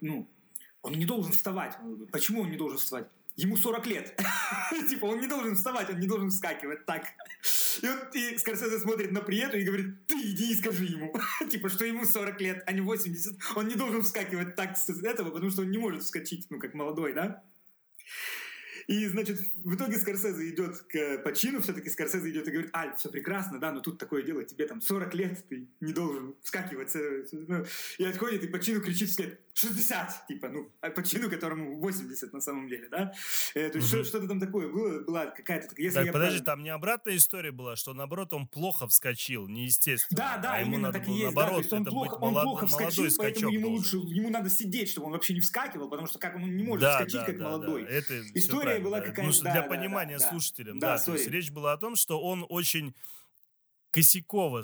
Ну, он не должен вставать. Почему он не должен вставать? Ему 40 лет. (laughs) Типа, он не должен вставать, он не должен вскакивать так. И, он, и Скорсезе смотрит на Приету и говорит, ты иди и скажи ему, (laughs) типа, что ему 40 лет, а не 80. Он не должен вскакивать так с этого, потому что он не может вскочить, ну, как молодой, да? И, значит, в итоге Скорсезе идет к Пачину, все-таки Скорсезе идет и говорит, Аль, все прекрасно, да, но тут такое дело, тебе там 40 лет, ты не должен вскакивать. этого». Ну, И отходит, и Пачину кричит вслед, 60, типа, ну, Аль Пачино, которому 80 на самом деле, да? Э, то есть mm что-то там такое было, была какая-то... Если так, я подожди, правильно... там не обратная история была, что, наоборот, он плохо вскочил, неестественно. Да, да, а ему именно надо так было, и есть, наоборот, да, то есть он плохо, он молод... плохо вскочил, поэтому ему должен. лучше, ему надо сидеть, чтобы он вообще не вскакивал, потому что как он не может да, вскочить, да, как да, молодой. Да. Это История была да. какая-то... Ну, да, для да, понимания да, слушателям, да, да, то есть речь была о том, что он очень косяково,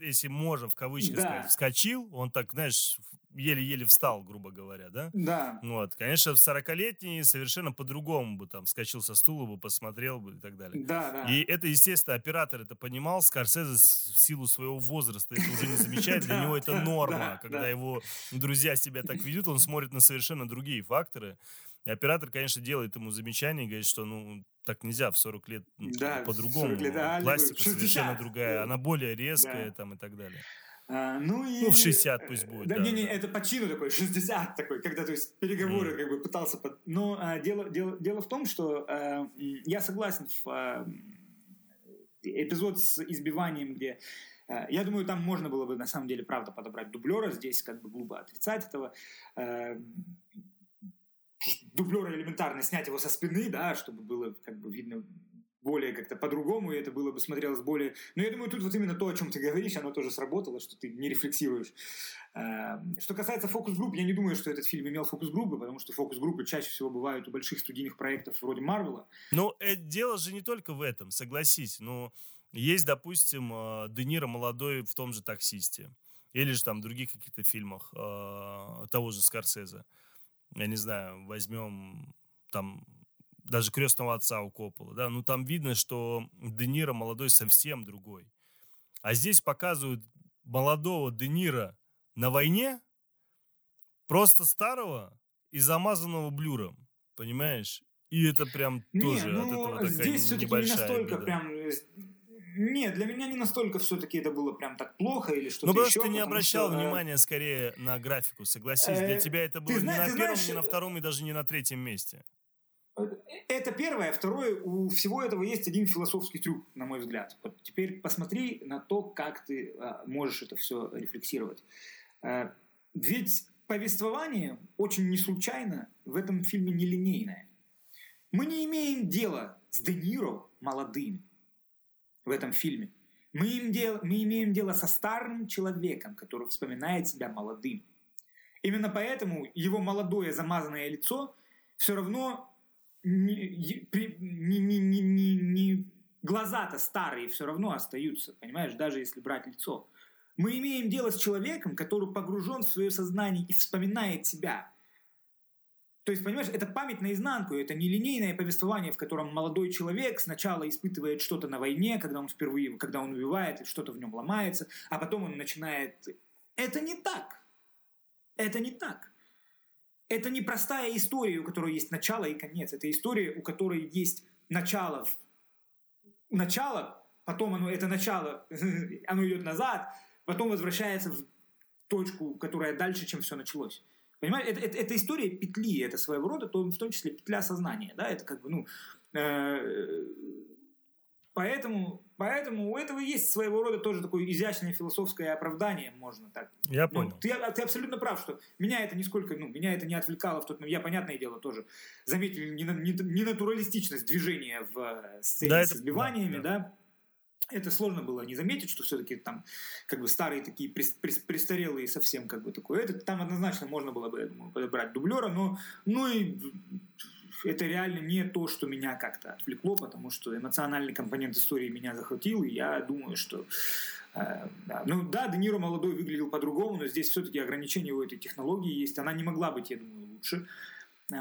если можно в кавычках Да. сказать, вскочил, он так, знаешь, еле-еле встал, грубо говоря, да? Да. Вот, конечно, в 40-летний совершенно по-другому бы там вскочил со стула бы, посмотрел бы и так далее. Да, да. И это, естественно, оператор это понимал, Скорсезе в силу своего возраста это уже не замечает, для (laughs) него это норма. да, Когда да. его друзья себя так (laughs) ведут, он смотрит на совершенно другие факторы. И оператор, конечно, делает ему замечание и говорит, что ну так нельзя в 40 лет ну, Да, по-другому. 40 лет, Пластика (laughs) 60, совершенно другая, она более резкая там и так далее. А, ну, и... Ну, в 60 пусть будет, Да, да, не-не, да. это по чину такой, (laughs) 60 такой, когда, то есть, переговоры Мгм. как бы пытался... Под... Но а, дело, дело, дело в том, что а, я согласен в а, эпизод с избиванием, где... а, я думаю, там можно было бы, на самом деле, правда, подобрать дублера. Здесь как бы глупо отрицать этого. А, дублера элементарно снять его со спины, да, чтобы было как бы видно более как-то по-другому, и это было бы смотрелось более... Но я думаю, тут вот именно то, о чем ты говоришь, оно тоже сработало, что ты не рефлексируешь. А, Что касается фокус-групп, я не думаю, что этот фильм имел фокус-группы, потому что фокус-группы чаще всего бывают у больших студийных проектов вроде Марвела. Ну, э, дело же не только в этом, согласись. Ну, есть, допустим, э, Де Ниро молодой в том же «Таксисте». Или же там в других каких-то фильмах э, того же Скорсезе. Я не знаю, возьмем там даже «Крестного отца» у Коппола, да, ну там видно, что Де Ниро молодой совсем другой. А здесь показывают молодого Де Ниро на войне, просто старого и замазанного блюром, понимаешь? И это прям тоже не, от ну, этого такая здесь все-таки не настолько обида. прям... э, Нет, для меня не настолько все-таки это было прям так плохо или что-то Ну, просто еще, ты не обращал что, э, внимания скорее на графику, согласись. Для э, тебя это было не на первом, не на втором и даже не на третьем месте. Это первое. Второе, у всего этого есть один философский трюк, на мой взгляд. Вот теперь посмотри на то, как ты а, можешь это все рефлексировать. А, ведь повествование очень не случайно в этом фильме нелинейное. Мы не имеем дела с Де Ниро молодым в этом фильме. Мы, им дел- мы имеем дело со старым человеком, который вспоминает себя молодым. Именно поэтому его молодое замазанное лицо все равно не, не- не- не- не- не- глаза-то старые все равно остаются, понимаешь, даже если брать лицо. Мы имеем дело с человеком, который погружен в свое сознание и вспоминает себя. То есть, понимаешь, это память наизнанку, это нелинейное повествование, в котором молодой человек сначала испытывает что-то на войне, когда он впервые, когда он убивает, и что-то в нем ломается, а потом он начинает... Это не так. Это не так. Это не простая история, у которой есть начало и конец. Это история, у которой есть начало, начало, потом оно, это начало, (laughs) оно идет назад, потом возвращается в точку, которая дальше, чем все началось. Понимаешь, это, это, это история петли, это своего рода, то, в том числе петля сознания, да, это как бы, ну, э, поэтому, поэтому у этого есть своего рода тоже такое изящное философское оправдание, можно так Я ну, понял. ты, ты абсолютно прав, что меня это нисколько, ну, меня это не отвлекало в тот момент. Я, понятное дело, тоже заметил нена- не- ненатуралистичность движения в э, сцене Да, с это- избиваниями, да, да, Это сложно было не заметить, что все-таки там как бы старые такие прес- прес- престарелые совсем как бы такое. Это там однозначно можно было бы, я думаю, подобрать дублера, но ну и это реально не то, что меня как-то отвлекло, потому что эмоциональный компонент истории меня захватил, и я думаю, что э, да. Ну да, Де Ниро молодой выглядел по-другому, но здесь все-таки ограничения у этой технологии есть. Она не могла быть, я думаю, лучше, э,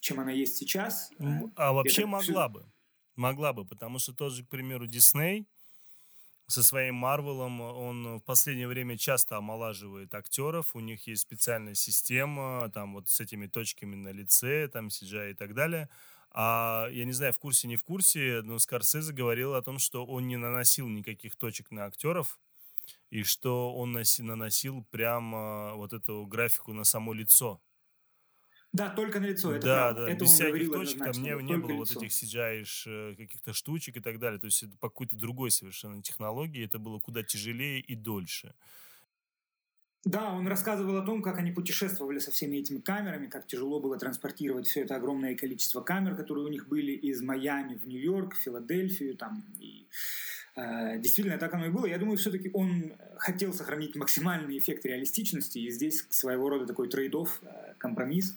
чем она есть сейчас. М, А вообще это могла бы. Могла бы, потому что тот же, к примеру, Дисней со своим Марвелом, он в последнее время часто омолаживает актеров, у них есть специальная система, там вот с этими точками на лице, там CGI и так далее. А я не знаю, в курсе, не в курсе, но Скорсезе говорил о том, что он не наносил никаких точек на актеров, и что он носи- наносил прямо вот эту графику на само лицо. Да, только на лицо. Это да, правда. да, Это без всяких точек, там не, не было вот лицо. этих CGI -ш, каких-то штучек и так далее. То есть это по какой-то другой совершенно технологии, это было куда тяжелее и дольше. Да, он рассказывал о том, как они путешествовали со всеми этими камерами, как тяжело было транспортировать все это огромное количество камер, которые у них были из Майами в Нью-Йорк, Филадельфию, там и э, действительно так оно и было. Я думаю, все-таки он хотел сохранить максимальный эффект реалистичности, и здесь своего рода такой трейдов, э, компромисс.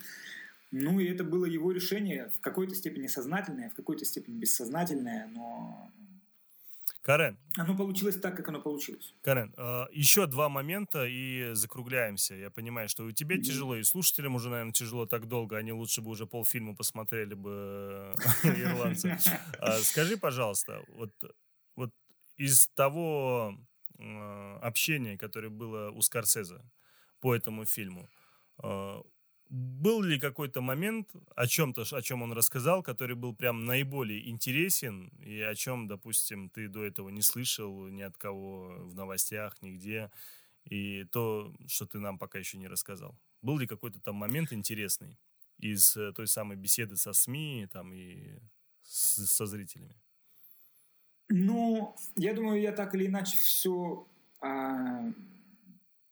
Ну и это было его решение, в какой-то степени сознательное, в какой-то степени бессознательное, но Карен. Оно получилось так, как оно получилось. Карен, э, еще два момента и закругляемся. Я понимаю, что и тебе mm-hmm. тяжело, и слушателям уже, наверное, тяжело так долго. Они лучше бы уже полфильма посмотрели бы э, (laughs) ирландцы. (laughs) А, скажи, пожалуйста, вот из того э, общения, которое было у Скорсезе по этому фильму, э, был ли какой-то момент о чем-то, о чем он рассказал, который был прям наиболее интересен и о чем, допустим, ты до этого не слышал ни от кого в новостях, нигде, и то, что ты нам пока еще не рассказал? Был ли какой-то там момент интересный из э, той самой беседы со СМИ там и с, со зрителями? Ну, я думаю, я так или иначе все, а,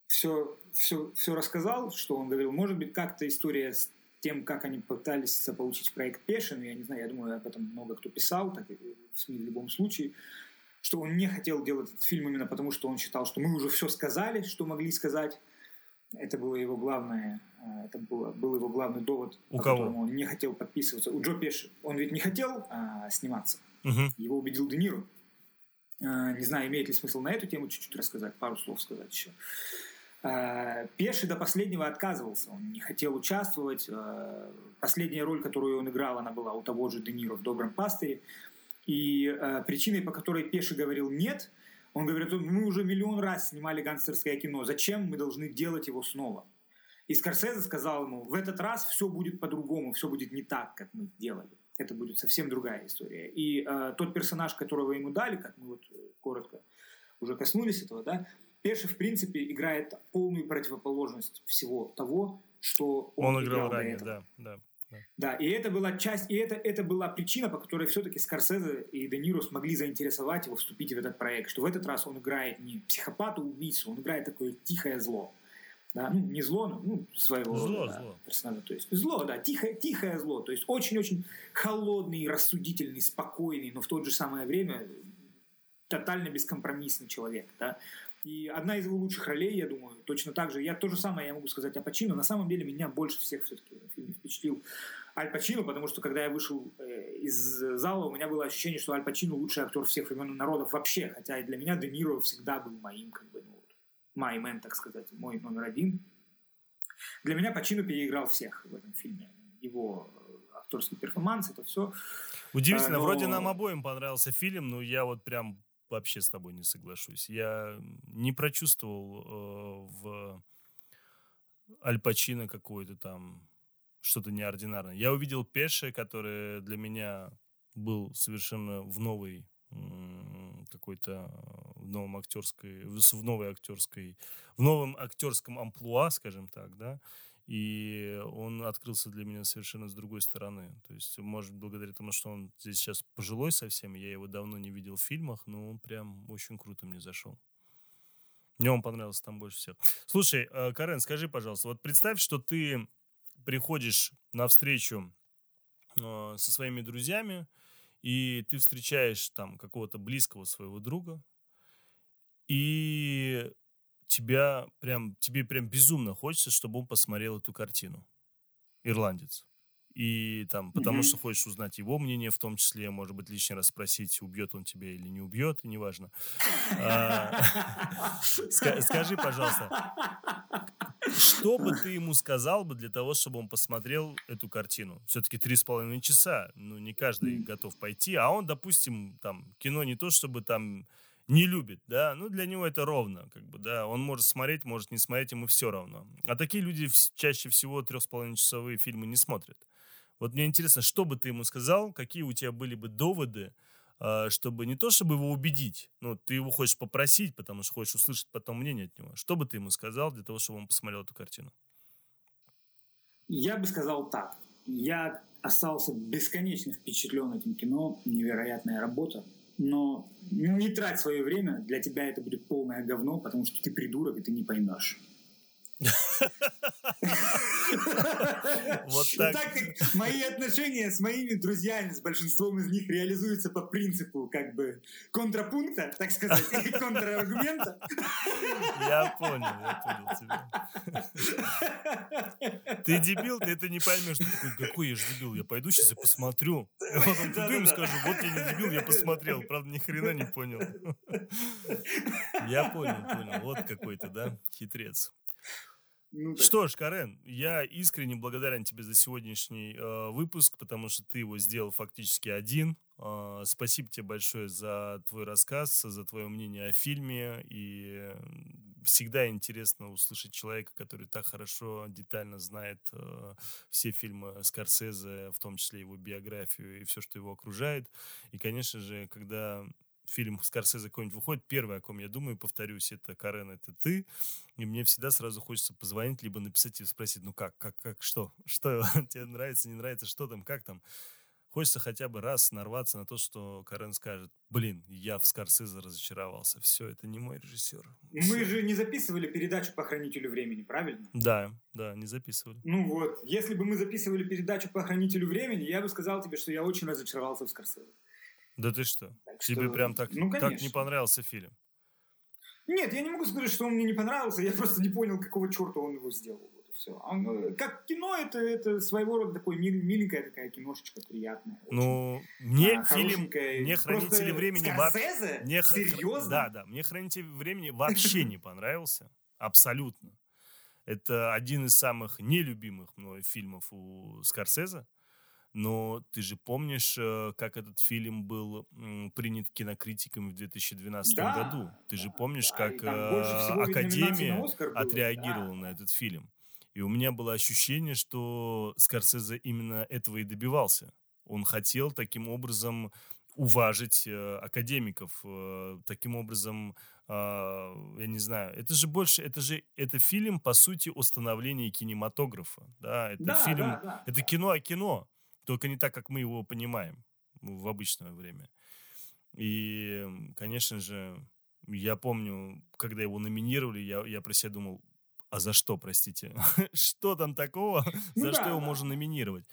все все, все рассказал, что он говорил. Может быть, как-то история с тем, как они пытались заполучить проект Пешин, я не знаю, я думаю, об этом много кто писал, так и в СМИ в любом случае, что он не хотел делать этот фильм именно потому, что он считал, что мы уже все сказали, что могли сказать. Это было его главное, э, это было, был его главный довод, У по кого? которому он не хотел подписываться. У Джо Пеши. Он ведь не хотел а, сниматься. Угу. Его убедил Де Ниро. А, не знаю, имеет ли смысл на эту тему чуть-чуть рассказать, пару слов сказать еще. Э, Пеши до последнего отказывался, он не хотел участвовать. Э, последняя роль, которую он играл, она была у того же Де Ниро в «Добром пастыре». И причиной, по которой Пеши говорил «нет», он говорит, мы уже миллион раз снимали гангстерское кино, зачем мы должны делать его снова? И Скорсезе сказал ему, в этот раз все будет по-другому, все будет не так, как мы делали. Это будет совсем другая история. И э, тот персонаж, которого ему дали, как мы вот коротко уже коснулись этого, да, Пеши, в принципе, играет полную противоположность всего того, что он, он играл, играл ранее, да, да. Да, и это была часть, и это, это была причина, по которой все-таки Скорсезе и Де Ниро смогли заинтересовать его вступить в этот проект, что в этот раз он играет не психопата, убийцу, он играет такое тихое зло. Да, ну, не зло, но ну, своего зло, да, зло. персонажа. То есть зло, да, тихое, тихое зло. То есть очень-очень холодный, рассудительный, спокойный, но в то же самое время тотально бескомпромиссный человек. Да? И одна из его лучших ролей, я думаю, точно так же. Я то же самое я могу сказать о Пачино. На самом деле меня больше всех все-таки в фильме впечатлил Аль Пачино, потому что когда я вышел э, из зала, у меня было ощущение, что Аль Пачино лучший актер всех времен и народов вообще. Хотя и для меня Де Ниро всегда был моим, как бы, ну, май мэн, так сказать, мой номер один. Для меня Пачино переиграл всех в этом фильме. Его актерский перформанс, это все. Удивительно, а, но... вроде нам обоим понравился фильм, но я вот прям вообще с тобой не соглашусь. Я не прочувствовал э, в Аль Пачино какое-то там что-то неординарное. Я увидел Пеше, который для меня был совершенно в новой какой-то в новом актерской в новой актерской в новом актерском амплуа, скажем так, да, и он открылся для меня совершенно с другой стороны. То есть, может, благодаря тому, что он здесь сейчас пожилой совсем, я его давно не видел в фильмах, но он прям очень круто мне зашел. Мне он понравился там больше всего. Слушай, э, Карен, скажи, пожалуйста, вот представь, что ты приходишь на встречу э, со своими друзьями, и ты встречаешь там какого-то близкого своего друга, и тебя прям, тебе прям безумно хочется, чтобы он посмотрел эту картину. Ирландец. И там, потому mm-hmm. что хочешь узнать его мнение, в том числе, может быть, лишний раз спросить, убьет он тебя или не убьет, неважно. А, (laughs) скажи, пожалуйста, что бы ты ему сказал бы для того, чтобы он посмотрел эту картину? Все-таки три с половиной часа, ну, не каждый готов пойти, а он, допустим, там, кино не то, чтобы там не любит, да, ну для него это ровно, как бы, да, он может смотреть, может не смотреть, ему все равно. А такие люди чаще всего трех с половиной часовые фильмы не смотрят. Вот мне интересно, что бы ты ему сказал, какие у тебя были бы доводы, а, чтобы не то, чтобы его убедить, но ты его хочешь попросить, потому что хочешь услышать потом мнение от него. Что бы ты ему сказал для того, чтобы он посмотрел эту картину? Я бы сказал так. Я остался бесконечно впечатлен этим кино. Невероятная работа но не трать свое время, для тебя это будет полное говно, потому что ты придурок, и ты не поймешь. (laughs) Вот Так так. как мои отношения с моими друзьями, с большинством из них реализуются по принципу как бы контрапункта, так сказать, или (laughs) контраргумента. Я понял, я понял тебя. Ты дебил, ты это не поймешь. Ты такой, какой я же дебил, я пойду сейчас и посмотрю. А потом приду им скажу, вот я не дебил, я посмотрел. Правда, ни хрена не понял. Я понял, понял. Вот какой ты, да, хитрец. Ну, так. Что ж, Карен, я искренне благодарен тебе за сегодняшний э, выпуск, потому что ты его сделал фактически один. Э, спасибо тебе большое за твой рассказ, за твое мнение о фильме. И всегда интересно услышать человека, который так хорошо, детально знает э, все фильмы Скорсезе, в том числе его биографию и все, что его окружает. И, конечно же, когда фильм Скорсезе какой-нибудь выходит, первое, о ком я думаю, повторюсь, это Карен, это ты. И мне всегда сразу хочется позвонить, либо написать и спросить, ну как, как, как, что? (laughs) Что (laughs) тебе нравится, не нравится, что там, как там? Хочется хотя бы раз нарваться на то, что Карен скажет, блин, я в Скорсезе разочаровался. Все, это не мой режиссер. Мы же не записывали передачу по хранителю времени, правильно? Да, да, не записывали. Ну вот, если бы мы записывали передачу по хранителю времени, я бы сказал тебе, что я очень разочаровался в Скорсезе. Да ты что? Так Тебе что, прям так, ну, так не понравился фильм? Нет, я не могу сказать, что он мне не понравился, я просто не понял, какого черта он его сделал. Вот и все. как кино, это, это своего рода такой мил- миленькая такая киношечка, приятная. Ну, мне А, фильм, мне «Хранители времени» вообще... Мне Серьезно? Да, да. Мне «Хранители времени» вообще не (laughs) понравился. Абсолютно. Это один из самых нелюбимых мной фильмов у Скорсезе. Но ты же помнишь, э, как этот фильм был принят кинокритиками в 2012 Да, году? Ты же помнишь, как э, всего на Академия отреагировала да. на этот фильм. И у меня было ощущение, что Скорсезе именно этого и добивался. Он хотел таким образом уважить э, академиков, э, таким образом, э, я не знаю, это же больше, это же, это фильм, по сути, о становлении кинематографа, да, это Да, фильм, да, да, это кино о кино, только не так, как мы его понимаем в обычное время. И, конечно же, я помню, когда его номинировали, я, я про себя думал, а за что, простите? (laughs) что там такого, Ну за что его можно номинировать?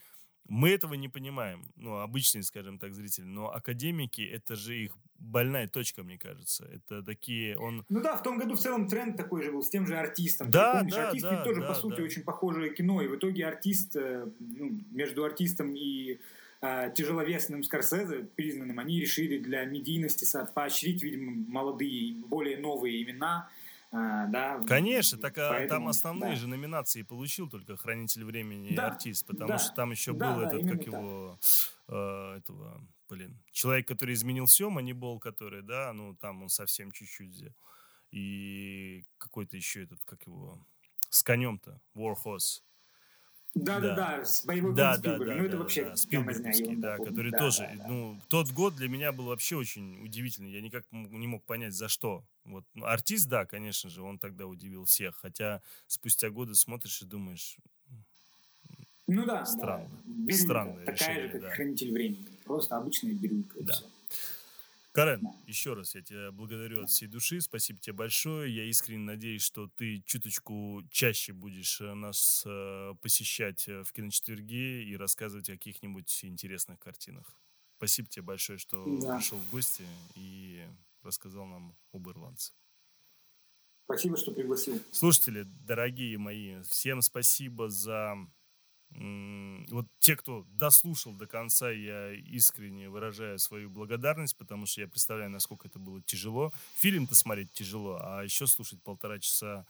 Мы этого не понимаем, ну, обычные, скажем так, зрители, но академики, это же их больная точка, мне кажется. Это такие, он... Ну да, в том году в целом тренд такой же был с тем же артистом. Да, Ты помнишь, да, артист да, ведь тоже, да, по сути, да. очень похожее кино. И в итоге артист, э, ну, между артистом и э, тяжеловесным Скорсезе, признанным, они решили для медийности поощрить, видимо, молодые, более новые имена. Э, да, Конечно, так а, Поэтому, там основные да. же номинации получил только «Хранитель времени» и Да, «Артист», потому да, что там еще да, был да, этот, как так. его, э, этого, блин, человек, который изменил все, Манибол, который, да, ну, там он совсем чуть-чуть взял. И какой-то еще этот, как его, с конем-то, Warhorse. Да, да, Да. с боевой Да, да, да, ну, это да, вообще да, Спилберговский, да, полная. который Да, тоже, да, да. ну, тот год для меня был вообще очень удивительный. Я никак не мог понять, за что. Вот ну, артист, да, конечно же, он тогда удивил всех, хотя спустя годы смотришь и думаешь, Ну да, Странно. да. Бирюлька, Странное такая решение, же, как да. хранитель времени. Просто обычная бирюлька. Да. всё. Карен, еще раз я тебя благодарю от всей души. Спасибо тебе большое. Я искренне надеюсь, что ты чуточку чаще будешь э, нас э, посещать э, в киночетверге и рассказывать о каких-нибудь интересных картинах. Спасибо тебе большое, что Да. пришел в гости и рассказал нам об ирландце. Спасибо, что пригласил. Слушатели, дорогие мои, всем спасибо за... Вот те, кто дослушал до конца, я искренне выражаю свою благодарность, потому что я представляю, насколько это было тяжело. Фильм-то смотреть тяжело, а еще слушать полтора часа...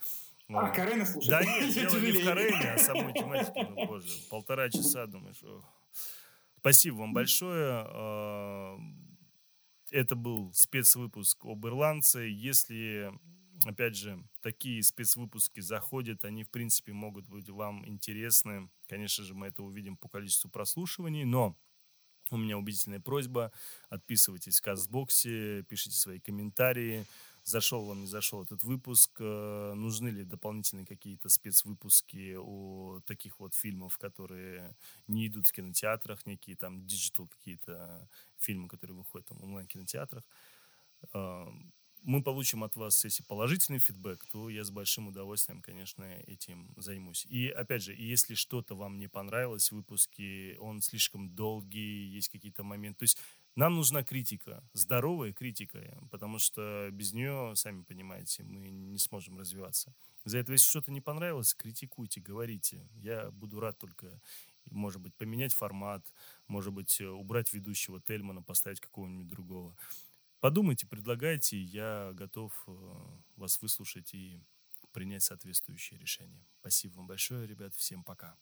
А, э, Карена слушать? Да нет, дело не в. Карене, а самой тематике, ну, боже, полтора часа, думаешь, ох. Спасибо вам большое. Э, Это был спецвыпуск об ирландце. Если, опять же, такие спецвыпуски заходят, они, в принципе, могут быть вам интересны. Конечно же, мы это увидим по количеству прослушиваний, но у меня убедительная просьба. Отписывайтесь в Казбоксе, пишите свои комментарии. Зашел вам, не зашел этот выпуск. э, Нужны ли дополнительные какие-то спецвыпуски о таких вот фильмах, которые не идут в кинотеатрах, некие там digital какие-то фильмы, которые выходят там, в онлайн-кинотеатрах. Мы получим от вас, если положительный фидбэк, то я с большим удовольствием, конечно, этим займусь. И, опять же, если что-то вам не понравилось в выпуске, он слишком долгий, есть какие-то моменты. То есть нам нужна критика, здоровая критика, потому что без нее, сами понимаете, мы не сможем развиваться. За это, если что-то не понравилось, критикуйте, говорите. Я буду рад только, может быть, поменять формат, может быть, убрать ведущего Тельмана, поставить какого-нибудь другого. Подумайте, предлагайте, я готов э, вас выслушать и принять соответствующее решение. Спасибо вам большое, ребят, всем пока.